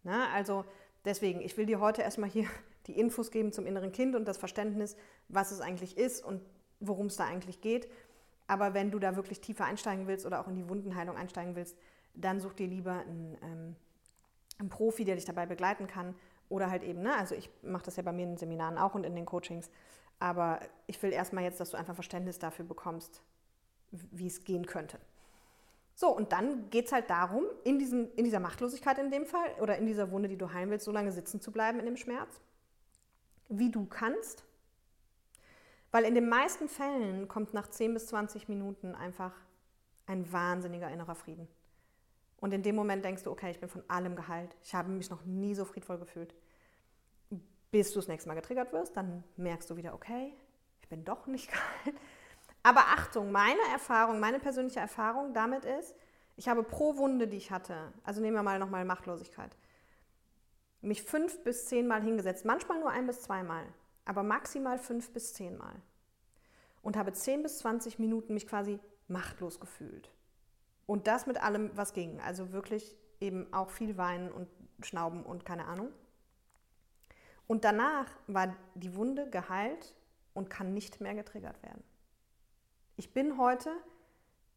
Na, also deswegen, ich will dir heute erstmal hier *laughs* die Infos geben zum inneren Kind und das Verständnis, was es eigentlich ist und worum es da eigentlich geht. Aber wenn du da wirklich tiefer einsteigen willst oder auch in die Wundenheilung einsteigen willst, dann such dir lieber einen, ähm, einen Profi, der dich dabei begleiten kann oder halt eben, ne? also ich mache das ja bei mir in den Seminaren auch und in den Coachings. Aber ich will erstmal jetzt, dass du einfach Verständnis dafür bekommst, wie es gehen könnte. So, und dann geht es halt darum, in, diesen, in dieser Machtlosigkeit in dem Fall oder in dieser Wunde, die du heilen willst, so lange sitzen zu bleiben in dem Schmerz, wie du kannst. Weil in den meisten Fällen kommt nach 10 bis 20 Minuten einfach ein wahnsinniger innerer Frieden. Und in dem Moment denkst du, okay, ich bin von allem geheilt. Ich habe mich noch nie so friedvoll gefühlt. Bis du das nächste Mal getriggert wirst, dann merkst du wieder, okay, ich bin doch nicht *laughs* geheilt. Aber Achtung, meine Erfahrung, meine persönliche Erfahrung damit ist, ich habe pro Wunde, die ich hatte, also nehmen wir mal nochmal Machtlosigkeit, mich fünf bis zehn Mal hingesetzt, manchmal nur ein bis zweimal, aber maximal fünf bis zehn Mal. Und habe zehn bis zwanzig Minuten mich quasi machtlos gefühlt. Und das mit allem, was ging. Also wirklich eben auch viel weinen und schnauben und keine Ahnung. Und danach war die Wunde geheilt und kann nicht mehr getriggert werden. Ich bin heute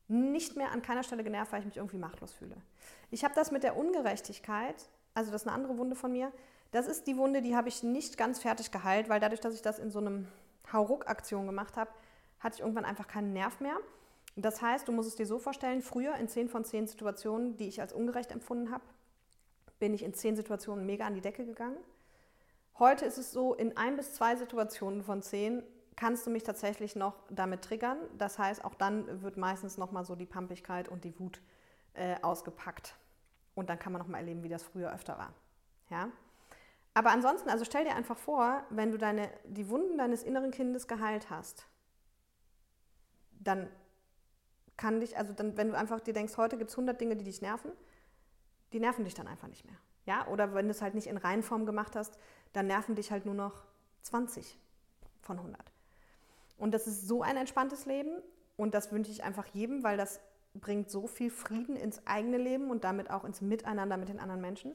nicht mehr an keiner Stelle genervt, weil ich mich irgendwie machtlos fühle. Ich habe das mit der Ungerechtigkeit, also das ist eine andere Wunde von mir. Das ist die Wunde, die habe ich nicht ganz fertig geheilt, weil dadurch, dass ich das in so einem Hauruck-Aktion gemacht habe, hatte ich irgendwann einfach keinen Nerv mehr. Das heißt, du musst es dir so vorstellen, früher in 10 von 10 Situationen, die ich als ungerecht empfunden habe, bin ich in 10 Situationen mega an die Decke gegangen. Heute ist es so, in ein bis zwei Situationen von 10 kannst du mich tatsächlich noch damit triggern. Das heißt, auch dann wird meistens nochmal so die Pampigkeit und die Wut äh, ausgepackt. Und dann kann man nochmal erleben, wie das früher öfter war. Ja? Aber ansonsten, also stell dir einfach vor, wenn du deine, die Wunden deines inneren Kindes geheilt hast, dann kann dich, also dann, wenn du einfach dir denkst, heute gibt es 100 Dinge, die dich nerven, die nerven dich dann einfach nicht mehr. Ja? Oder wenn du es halt nicht in Reihenform gemacht hast, dann nerven dich halt nur noch 20 von 100. Und das ist so ein entspanntes Leben und das wünsche ich einfach jedem, weil das bringt so viel Frieden ins eigene Leben und damit auch ins Miteinander mit den anderen Menschen,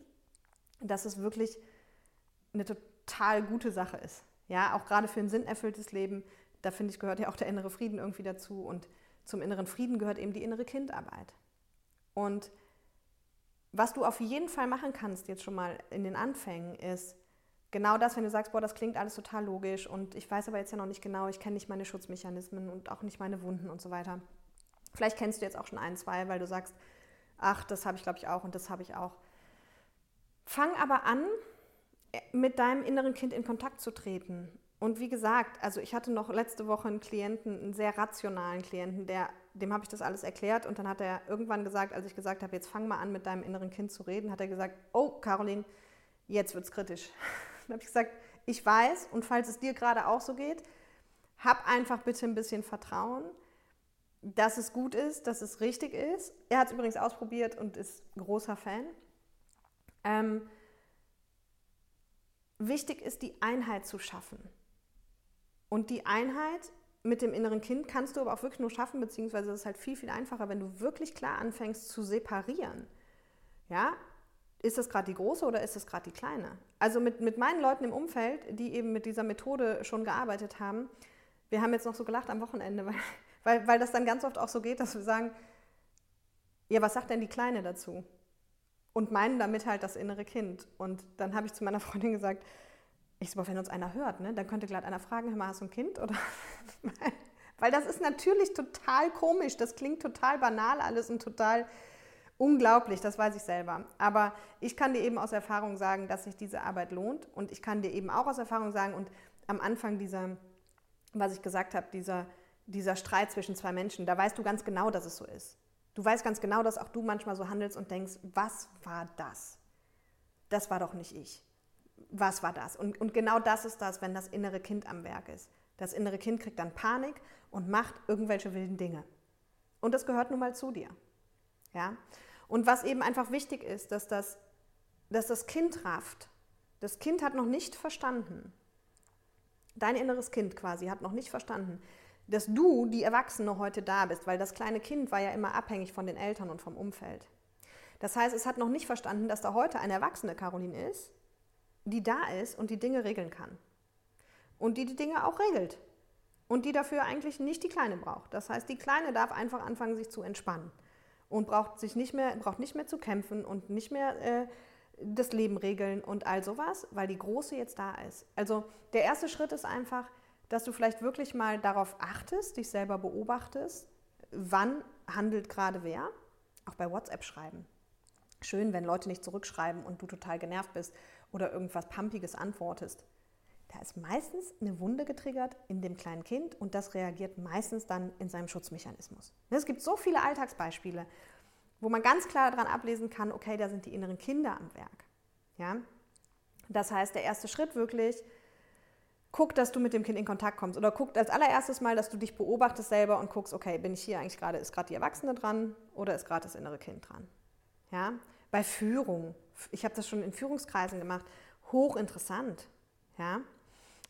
dass es wirklich eine total gute Sache ist. Ja, auch gerade für ein sinnerfülltes Leben, da finde ich, gehört ja auch der innere Frieden irgendwie dazu und zum inneren Frieden gehört eben die innere Kindarbeit. Und was du auf jeden Fall machen kannst jetzt schon mal in den Anfängen ist genau das, wenn du sagst, boah, das klingt alles total logisch und ich weiß aber jetzt ja noch nicht genau, ich kenne nicht meine Schutzmechanismen und auch nicht meine Wunden und so weiter. Vielleicht kennst du jetzt auch schon ein, zwei, weil du sagst, ach, das habe ich glaube ich auch und das habe ich auch. Fang aber an, mit deinem inneren Kind in Kontakt zu treten und wie gesagt, also ich hatte noch letzte Woche einen Klienten, einen sehr rationalen Klienten, der, dem habe ich das alles erklärt und dann hat er irgendwann gesagt, als ich gesagt habe, jetzt fang mal an, mit deinem inneren Kind zu reden, hat er gesagt, oh Caroline, jetzt wird es kritisch. *laughs* Dann habe ich gesagt, ich weiß und falls es dir gerade auch so geht, hab einfach bitte ein bisschen Vertrauen, dass es gut ist, dass es richtig ist. Er hat es übrigens ausprobiert und ist großer Fan. Ähm, wichtig ist, die Einheit zu schaffen. Und die Einheit mit dem inneren Kind kannst du aber auch wirklich nur schaffen, beziehungsweise es ist halt viel, viel einfacher, wenn du wirklich klar anfängst zu separieren. Ja, ist das gerade die große oder ist das gerade die kleine? Also mit, mit meinen Leuten im Umfeld, die eben mit dieser Methode schon gearbeitet haben, wir haben jetzt noch so gelacht am Wochenende, *laughs* weil, weil, weil das dann ganz oft auch so geht, dass wir sagen, ja, was sagt denn die Kleine dazu? Und meinen damit halt das innere Kind. Und dann habe ich zu meiner *laughs* Freundin gesagt, ich so, wenn uns einer hört, ne, dann könnte glatt einer fragen, hör mal, hast du ein Kind? Oder? *laughs* Weil das ist natürlich total komisch, das klingt total banal alles und total unglaublich, das weiß ich selber. Aber ich kann dir eben aus Erfahrung sagen, dass sich diese Arbeit lohnt und ich kann dir eben auch aus Erfahrung sagen und am Anfang dieser, was ich gesagt habe, dieser, dieser Streit zwischen zwei Menschen, da weißt du ganz genau, dass es so ist. Du weißt ganz genau, dass auch du manchmal so handelst und denkst, was war das? Das war doch nicht ich was war das? Und, und genau das ist das, wenn das innere Kind am Werk ist. Das innere Kind kriegt dann Panik und macht irgendwelche wilden Dinge. Und das gehört nun mal zu dir. Ja? Und was eben einfach wichtig ist, dass das, dass das Kind rafft. Das Kind hat noch nicht verstanden, dein inneres Kind quasi hat noch nicht verstanden, dass du, die Erwachsene, heute da bist, weil das kleine Kind war ja immer abhängig von den Eltern und vom Umfeld. Das heißt, es hat noch nicht verstanden, dass da heute eine erwachsene Caroline ist, die da ist und die Dinge regeln kann. Und die die Dinge auch regelt. Und die dafür eigentlich nicht die Kleine braucht. Das heißt, die Kleine darf einfach anfangen, sich zu entspannen. Und braucht, sich nicht, mehr, braucht nicht mehr zu kämpfen und nicht mehr äh, das Leben regeln und all sowas, weil die Große jetzt da ist. Also der erste Schritt ist einfach, dass du vielleicht wirklich mal darauf achtest, dich selber beobachtest, wann handelt gerade wer. Auch bei WhatsApp schreiben. Schön, wenn Leute nicht zurückschreiben und du total genervt bist oder irgendwas Pampiges antwortest, da ist meistens eine Wunde getriggert in dem kleinen Kind und das reagiert meistens dann in seinem Schutzmechanismus. Es gibt so viele Alltagsbeispiele, wo man ganz klar daran ablesen kann, okay, da sind die inneren Kinder am Werk. Ja? Das heißt, der erste Schritt wirklich, guck, dass du mit dem Kind in Kontakt kommst oder guck als allererstes mal, dass du dich beobachtest selber und guckst, okay, bin ich hier eigentlich gerade, ist gerade die Erwachsene dran oder ist gerade das innere Kind dran? Ja? Bei Führung, ich habe das schon in Führungskreisen gemacht, hochinteressant. Ja?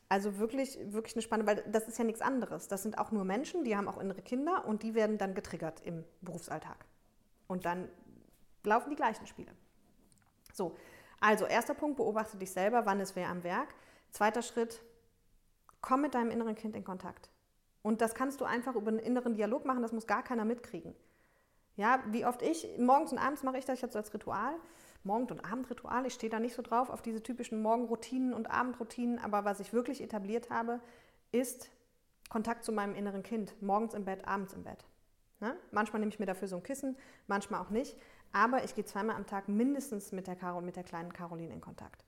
Also wirklich, wirklich eine spannende, weil das ist ja nichts anderes. Das sind auch nur Menschen, die haben auch innere Kinder und die werden dann getriggert im Berufsalltag. Und dann laufen die gleichen Spiele. So, also erster Punkt, beobachte dich selber, wann ist wer am Werk. Zweiter Schritt, komm mit deinem inneren Kind in Kontakt. Und das kannst du einfach über einen inneren Dialog machen, das muss gar keiner mitkriegen. Ja, wie oft ich, morgens und abends mache ich das jetzt als Ritual. Morgen- und Abendritual. Ich stehe da nicht so drauf auf diese typischen Morgenroutinen und Abendroutinen, aber was ich wirklich etabliert habe, ist Kontakt zu meinem inneren Kind. Morgens im Bett, abends im Bett. Ne? Manchmal nehme ich mir dafür so ein Kissen, manchmal auch nicht. Aber ich gehe zweimal am Tag mindestens mit der Caro und mit der kleinen Caroline in Kontakt.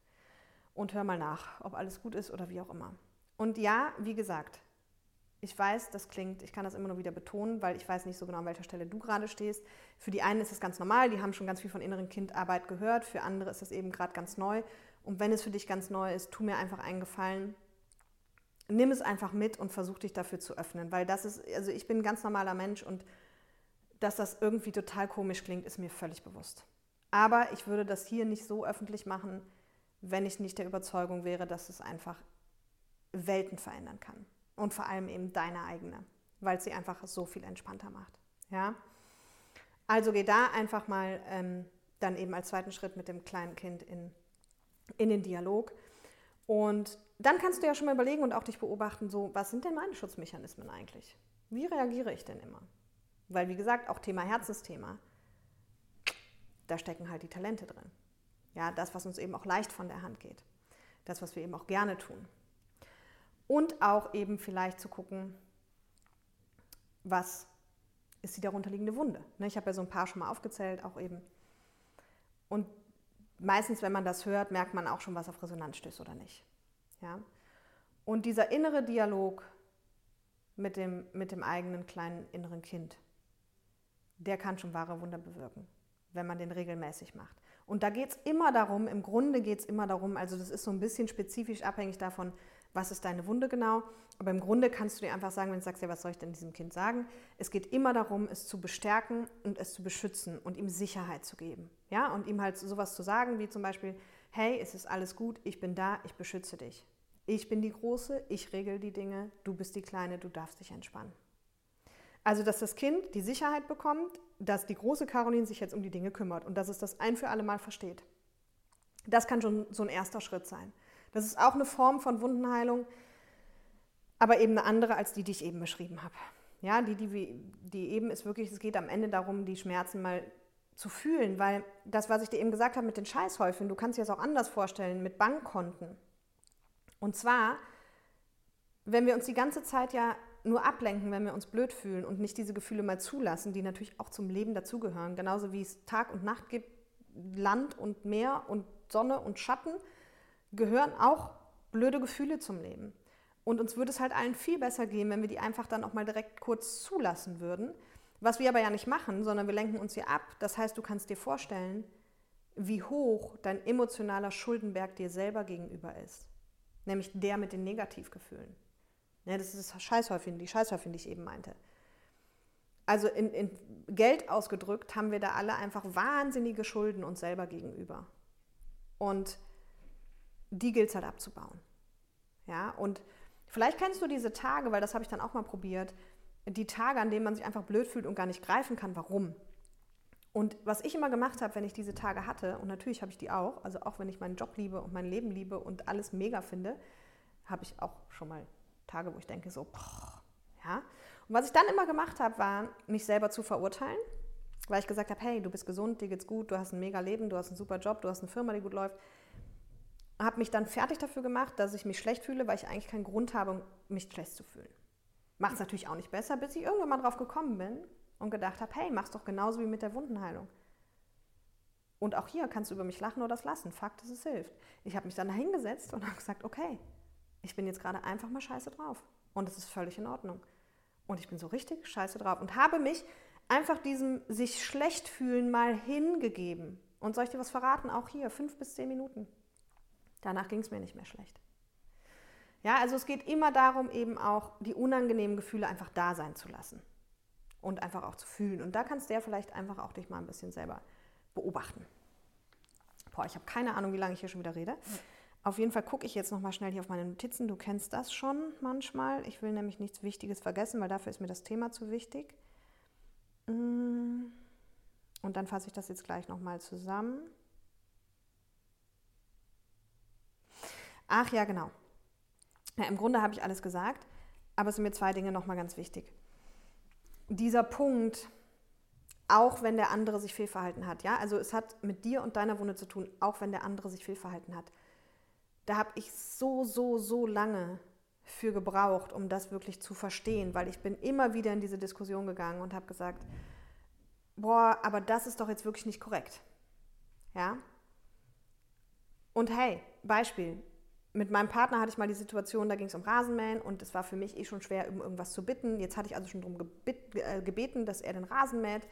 Und hör mal nach, ob alles gut ist oder wie auch immer. Und ja, wie gesagt, ich weiß, das klingt, ich kann das immer nur wieder betonen, weil ich weiß nicht so genau, an welcher Stelle du gerade stehst. Für die einen ist es ganz normal, die haben schon ganz viel von inneren Kindarbeit gehört, für andere ist es eben gerade ganz neu. Und wenn es für dich ganz neu ist, tu mir einfach einen Gefallen. Nimm es einfach mit und versuch dich dafür zu öffnen, weil das ist, also ich bin ein ganz normaler Mensch und dass das irgendwie total komisch klingt, ist mir völlig bewusst. Aber ich würde das hier nicht so öffentlich machen, wenn ich nicht der Überzeugung wäre, dass es einfach Welten verändern kann und vor allem eben deine eigene, weil sie einfach so viel entspannter macht. Ja? Also geh da einfach mal ähm, dann eben als zweiten Schritt mit dem kleinen Kind in, in den Dialog. Und dann kannst du ja schon mal überlegen und auch dich beobachten, so, was sind denn meine Schutzmechanismen eigentlich? Wie reagiere ich denn immer? Weil, wie gesagt, auch Thema Herzensthema, da stecken halt die Talente drin. Ja, das, was uns eben auch leicht von der Hand geht. Das, was wir eben auch gerne tun. Und auch eben vielleicht zu gucken, was ist die darunterliegende Wunde. Ne, ich habe ja so ein paar schon mal aufgezählt, auch eben. Und meistens, wenn man das hört, merkt man auch schon, was auf Resonanz stößt oder nicht. Ja? Und dieser innere Dialog mit dem, mit dem eigenen kleinen inneren Kind, der kann schon wahre Wunder bewirken, wenn man den regelmäßig macht. Und da geht es immer darum, im Grunde geht es immer darum, also das ist so ein bisschen spezifisch abhängig davon, was ist deine Wunde genau. Aber im Grunde kannst du dir einfach sagen, wenn du sagst, ja, was soll ich denn diesem Kind sagen? Es geht immer darum, es zu bestärken und es zu beschützen und ihm Sicherheit zu geben. Ja, und ihm halt sowas zu sagen, wie zum Beispiel, hey, es ist alles gut, ich bin da, ich beschütze dich. Ich bin die Große, ich regel die Dinge, du bist die Kleine, du darfst dich entspannen. Also, dass das Kind die Sicherheit bekommt, dass die große Caroline sich jetzt um die Dinge kümmert und dass es das ein für alle Mal versteht. Das kann schon so ein erster Schritt sein. Das ist auch eine Form von Wundenheilung, aber eben eine andere als die, die ich eben beschrieben habe. Ja, die, die, die eben ist wirklich, es geht am Ende darum, die Schmerzen mal zu fühlen, weil das, was ich dir eben gesagt habe mit den Scheißhäufen, du kannst dir das auch anders vorstellen, mit Bankkonten. Und zwar, wenn wir uns die ganze Zeit ja nur ablenken, wenn wir uns blöd fühlen und nicht diese Gefühle mal zulassen, die natürlich auch zum Leben dazugehören, genauso wie es Tag und Nacht gibt, Land und Meer und Sonne und Schatten, gehören auch blöde Gefühle zum Leben. Und uns würde es halt allen viel besser gehen, wenn wir die einfach dann auch mal direkt kurz zulassen würden. Was wir aber ja nicht machen, sondern wir lenken uns hier ab. Das heißt, du kannst dir vorstellen, wie hoch dein emotionaler Schuldenberg dir selber gegenüber ist. Nämlich der mit den Negativgefühlen. Ja, das ist das Scheißhäufchen, die Scheißhäufchen, die ich eben meinte. Also in, in Geld ausgedrückt haben wir da alle einfach wahnsinnige Schulden uns selber gegenüber. Und die gilt es halt abzubauen. Ja, und vielleicht kennst du diese Tage, weil das habe ich dann auch mal probiert, die Tage, an denen man sich einfach blöd fühlt und gar nicht greifen kann, warum. Und was ich immer gemacht habe, wenn ich diese Tage hatte, und natürlich habe ich die auch, also auch wenn ich meinen Job liebe und mein Leben liebe und alles mega finde, habe ich auch schon mal Tage, wo ich denke so, boah, ja. Und was ich dann immer gemacht habe, war, mich selber zu verurteilen, weil ich gesagt habe, hey, du bist gesund, dir geht's gut, du hast ein mega Leben, du hast einen super Job, du hast eine Firma, die gut läuft habe mich dann fertig dafür gemacht, dass ich mich schlecht fühle, weil ich eigentlich keinen Grund habe, mich schlecht zu fühlen. Macht es natürlich auch nicht besser, bis ich irgendwann mal drauf gekommen bin und gedacht habe, hey, mach's doch genauso wie mit der Wundenheilung. Und auch hier kannst du über mich lachen oder das lassen. Fakt ist, es hilft. Ich habe mich dann hingesetzt und habe gesagt, okay, ich bin jetzt gerade einfach mal scheiße drauf. Und es ist völlig in Ordnung. Und ich bin so richtig scheiße drauf und habe mich einfach diesem sich schlecht fühlen mal hingegeben. Und soll ich dir was verraten? Auch hier, fünf bis zehn Minuten. Danach ging es mir nicht mehr schlecht. Ja, also es geht immer darum, eben auch die unangenehmen Gefühle einfach da sein zu lassen und einfach auch zu fühlen. Und da kannst du ja vielleicht einfach auch dich mal ein bisschen selber beobachten. Boah, ich habe keine Ahnung, wie lange ich hier schon wieder rede. Auf jeden Fall gucke ich jetzt nochmal schnell hier auf meine Notizen. Du kennst das schon manchmal. Ich will nämlich nichts Wichtiges vergessen, weil dafür ist mir das Thema zu wichtig. Mm. Und dann fasse ich das jetzt gleich nochmal zusammen. Ach ja, genau. Ja, Im Grunde habe ich alles gesagt, aber es sind mir zwei Dinge nochmal ganz wichtig. Dieser Punkt, auch wenn der andere sich fehlverhalten hat. Ja, also es hat mit dir und deiner Wunde zu tun, auch wenn der andere sich fehlverhalten hat. Da habe ich so, so, so lange für gebraucht, um das wirklich zu verstehen, weil ich bin immer wieder in diese Diskussion gegangen und habe gesagt, boah, aber das ist doch jetzt wirklich nicht korrekt. Ja? Und hey, Beispiel. Mit meinem Partner hatte ich mal die Situation, da ging es um Rasenmähen und es war für mich eh schon schwer, um irgendwas zu bitten. Jetzt hatte ich also schon darum äh, gebeten, dass er den Rasen mäht.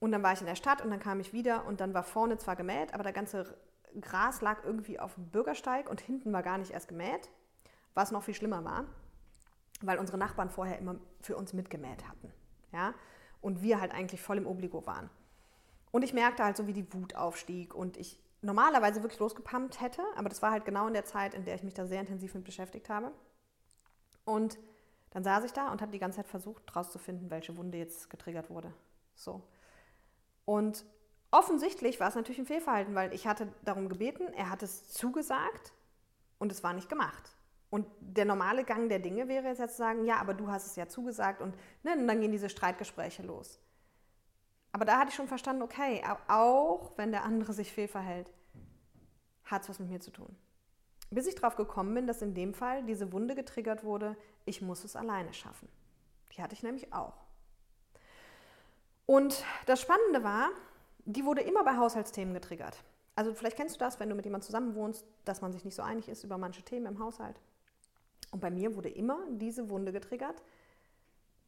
Und dann war ich in der Stadt und dann kam ich wieder und dann war vorne zwar gemäht, aber der ganze Gras lag irgendwie auf dem Bürgersteig und hinten war gar nicht erst gemäht, was noch viel schlimmer war, weil unsere Nachbarn vorher immer für uns mitgemäht hatten. Ja? Und wir halt eigentlich voll im Obligo waren. Und ich merkte halt so, wie die Wut aufstieg und ich normalerweise wirklich losgepumpt hätte, aber das war halt genau in der Zeit, in der ich mich da sehr intensiv mit beschäftigt habe. Und dann saß ich da und habe die ganze Zeit versucht, herauszufinden, welche Wunde jetzt getriggert wurde. So. Und offensichtlich war es natürlich ein Fehlverhalten, weil ich hatte darum gebeten, er hat es zugesagt und es war nicht gemacht. Und der normale Gang der Dinge wäre jetzt, zu sagen, ja, aber du hast es ja zugesagt und, ne, und dann gehen diese Streitgespräche los. Aber da hatte ich schon verstanden, okay, auch wenn der andere sich fehlverhält, hat es was mit mir zu tun. Bis ich darauf gekommen bin, dass in dem Fall diese Wunde getriggert wurde, ich muss es alleine schaffen. Die hatte ich nämlich auch. Und das Spannende war, die wurde immer bei Haushaltsthemen getriggert. Also vielleicht kennst du das, wenn du mit jemandem zusammen wohnst, dass man sich nicht so einig ist über manche Themen im Haushalt. Und bei mir wurde immer diese Wunde getriggert,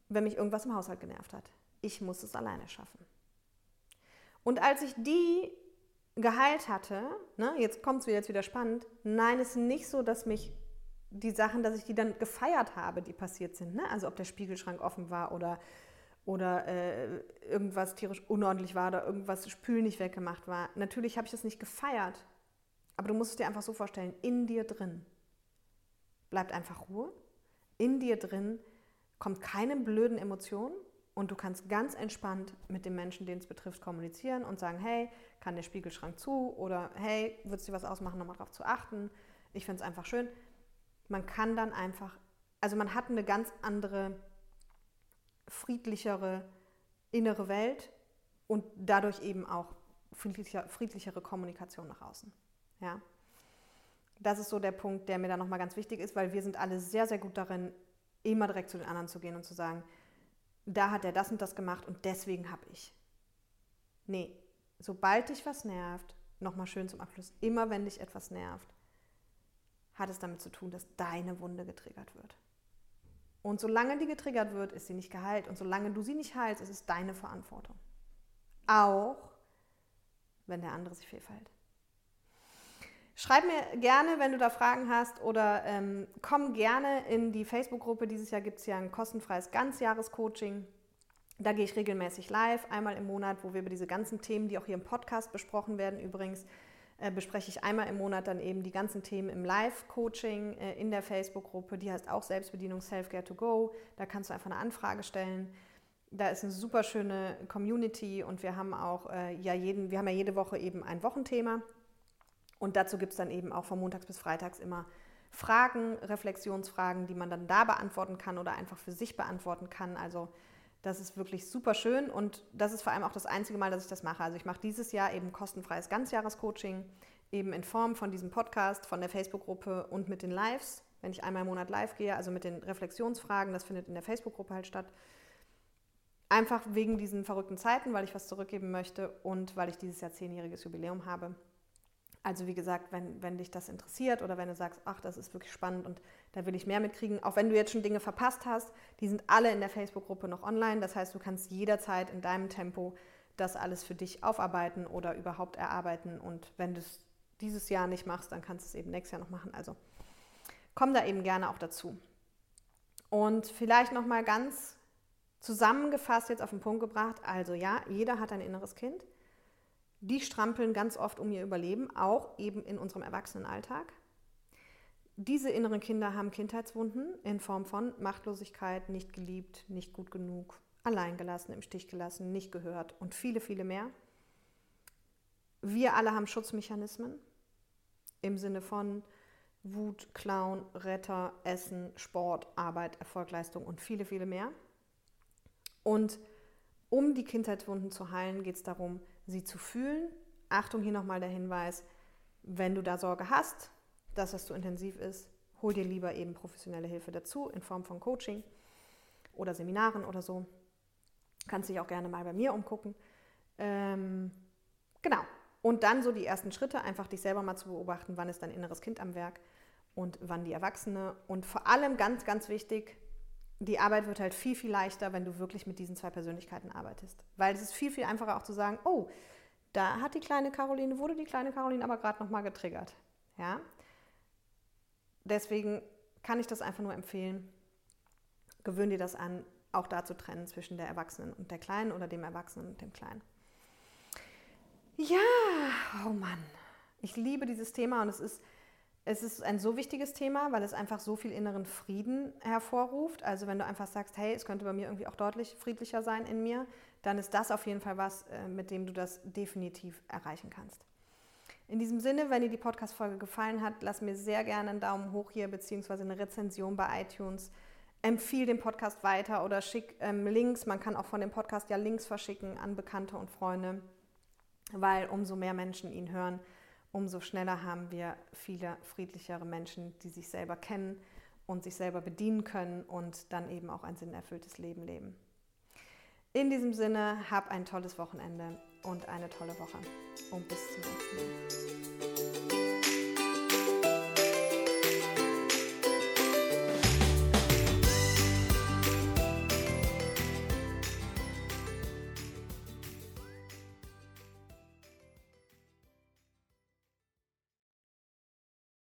wenn mich irgendwas im Haushalt genervt hat. Ich muss es alleine schaffen. Und als ich die geheilt hatte, ne, jetzt kommt es wieder, jetzt wieder spannend, nein, es ist nicht so, dass mich die Sachen, dass ich die dann gefeiert habe, die passiert sind. Ne? Also ob der Spiegelschrank offen war oder, oder äh, irgendwas tierisch unordentlich war oder irgendwas Spül nicht weggemacht war. Natürlich habe ich das nicht gefeiert, aber du musst es dir einfach so vorstellen, in dir drin bleibt einfach Ruhe. In dir drin kommt keine blöden Emotionen und du kannst ganz entspannt mit dem Menschen, den es betrifft, kommunizieren und sagen, hey, kann der Spiegelschrank zu oder hey, würdest du was ausmachen, nochmal darauf zu achten. Ich finde es einfach schön. Man kann dann einfach, also man hat eine ganz andere, friedlichere innere Welt und dadurch eben auch friedlicher, friedlichere Kommunikation nach außen. Ja das ist so der Punkt, der mir da nochmal ganz wichtig ist, weil wir sind alle sehr, sehr gut darin, immer direkt zu den anderen zu gehen und zu sagen, da hat er das und das gemacht und deswegen habe ich. Nee, sobald dich was nervt, nochmal schön zum Abschluss, immer wenn dich etwas nervt, hat es damit zu tun, dass deine Wunde getriggert wird. Und solange die getriggert wird, ist sie nicht geheilt. Und solange du sie nicht heilst, ist es deine Verantwortung. Auch wenn der andere sich fehlverhält. Schreib mir gerne, wenn du da Fragen hast oder ähm, komm gerne in die Facebook-Gruppe. Dieses Jahr gibt es ja ein kostenfreies Ganzjahrescoaching. Da gehe ich regelmäßig live, einmal im Monat, wo wir über diese ganzen Themen, die auch hier im Podcast besprochen werden, übrigens, äh, bespreche ich einmal im Monat dann eben die ganzen Themen im Live-Coaching äh, in der Facebook-Gruppe. Die heißt auch Selbstbedienung Self-Care to Go. Da kannst du einfach eine Anfrage stellen. Da ist eine super schöne Community und wir haben auch äh, ja jeden, wir haben ja jede Woche eben ein Wochenthema und dazu gibt es dann eben auch von montags bis freitags immer Fragen, Reflexionsfragen, die man dann da beantworten kann oder einfach für sich beantworten kann. Also das ist wirklich super schön und das ist vor allem auch das einzige Mal, dass ich das mache. Also ich mache dieses Jahr eben kostenfreies Ganzjahrescoaching, eben in Form von diesem Podcast, von der Facebook-Gruppe und mit den Lives, wenn ich einmal im Monat live gehe, also mit den Reflexionsfragen, das findet in der Facebook-Gruppe halt statt. Einfach wegen diesen verrückten Zeiten, weil ich was zurückgeben möchte und weil ich dieses Jahr zehnjähriges Jubiläum habe. Also wie gesagt, wenn, wenn dich das interessiert oder wenn du sagst, ach, das ist wirklich spannend und da will ich mehr mitkriegen, auch wenn du jetzt schon Dinge verpasst hast, die sind alle in der Facebook-Gruppe noch online. Das heißt, du kannst jederzeit in deinem Tempo das alles für dich aufarbeiten oder überhaupt erarbeiten. Und wenn du es dieses Jahr nicht machst, dann kannst du es eben nächstes Jahr noch machen. Also komm da eben gerne auch dazu. Und vielleicht nochmal ganz zusammengefasst jetzt auf den Punkt gebracht. Also ja, jeder hat ein inneres Kind die strampeln ganz oft um ihr Überleben, auch eben in unserem Erwachsenenalltag. Diese inneren Kinder haben Kindheitswunden in Form von Machtlosigkeit, nicht geliebt, nicht gut genug, alleingelassen, im Stich gelassen, nicht gehört und viele, viele mehr. Wir alle haben Schutzmechanismen im Sinne von Wut, Clown, Retter, Essen, Sport, Arbeit, Erfolgleistung und viele, viele mehr. Und Um die Kindheitswunden zu heilen, geht es darum, sie zu fühlen. Achtung, hier nochmal der Hinweis, wenn du da Sorge hast, dass das zu intensiv ist, hol dir lieber eben professionelle Hilfe dazu in Form von Coaching oder Seminaren oder so. Kannst dich auch gerne mal bei mir umgucken. Ähm, genau. Und dann so die ersten Schritte, einfach dich selber mal zu beobachten, wann ist dein inneres Kind am Werk und wann die Erwachsene. Und vor allem ganz, ganz wichtig, die Arbeit wird halt viel, viel leichter, wenn du wirklich mit diesen zwei Persönlichkeiten arbeitest. Weil es ist viel, viel einfacher auch zu sagen, oh, da hat die kleine Caroline, wurde die kleine Caroline aber gerade nochmal getriggert. Ja? Deswegen kann ich das einfach nur empfehlen. Gewöhn dir das an, auch da zu trennen zwischen der Erwachsenen und der Kleinen oder dem Erwachsenen und dem Kleinen. Ja, oh Mann, ich liebe dieses Thema und es ist, es ist ein so wichtiges Thema, weil es einfach so viel inneren Frieden hervorruft. Also wenn du einfach sagst, hey, es könnte bei mir irgendwie auch deutlich friedlicher sein in mir, dann ist das auf jeden Fall was, äh, mit dem du das definitiv erreichen kannst. In diesem Sinne, wenn dir die Podcast-Folge gefallen hat, lass mir sehr gerne einen Daumen hoch hier beziehungsweise eine Rezension bei iTunes. Empfiehl den Podcast weiter oder schick ähm, Links. Man kann auch von dem Podcast ja Links verschicken an Bekannte und Freunde weil umso mehr Menschen ihn hören, umso schneller haben wir viele friedlichere Menschen, die sich selber kennen und sich selber bedienen können und dann eben auch ein sinnerfülltes Leben leben. In diesem Sinne, hab ein tolles Wochenende und eine tolle Woche und bis zum nächsten Mal.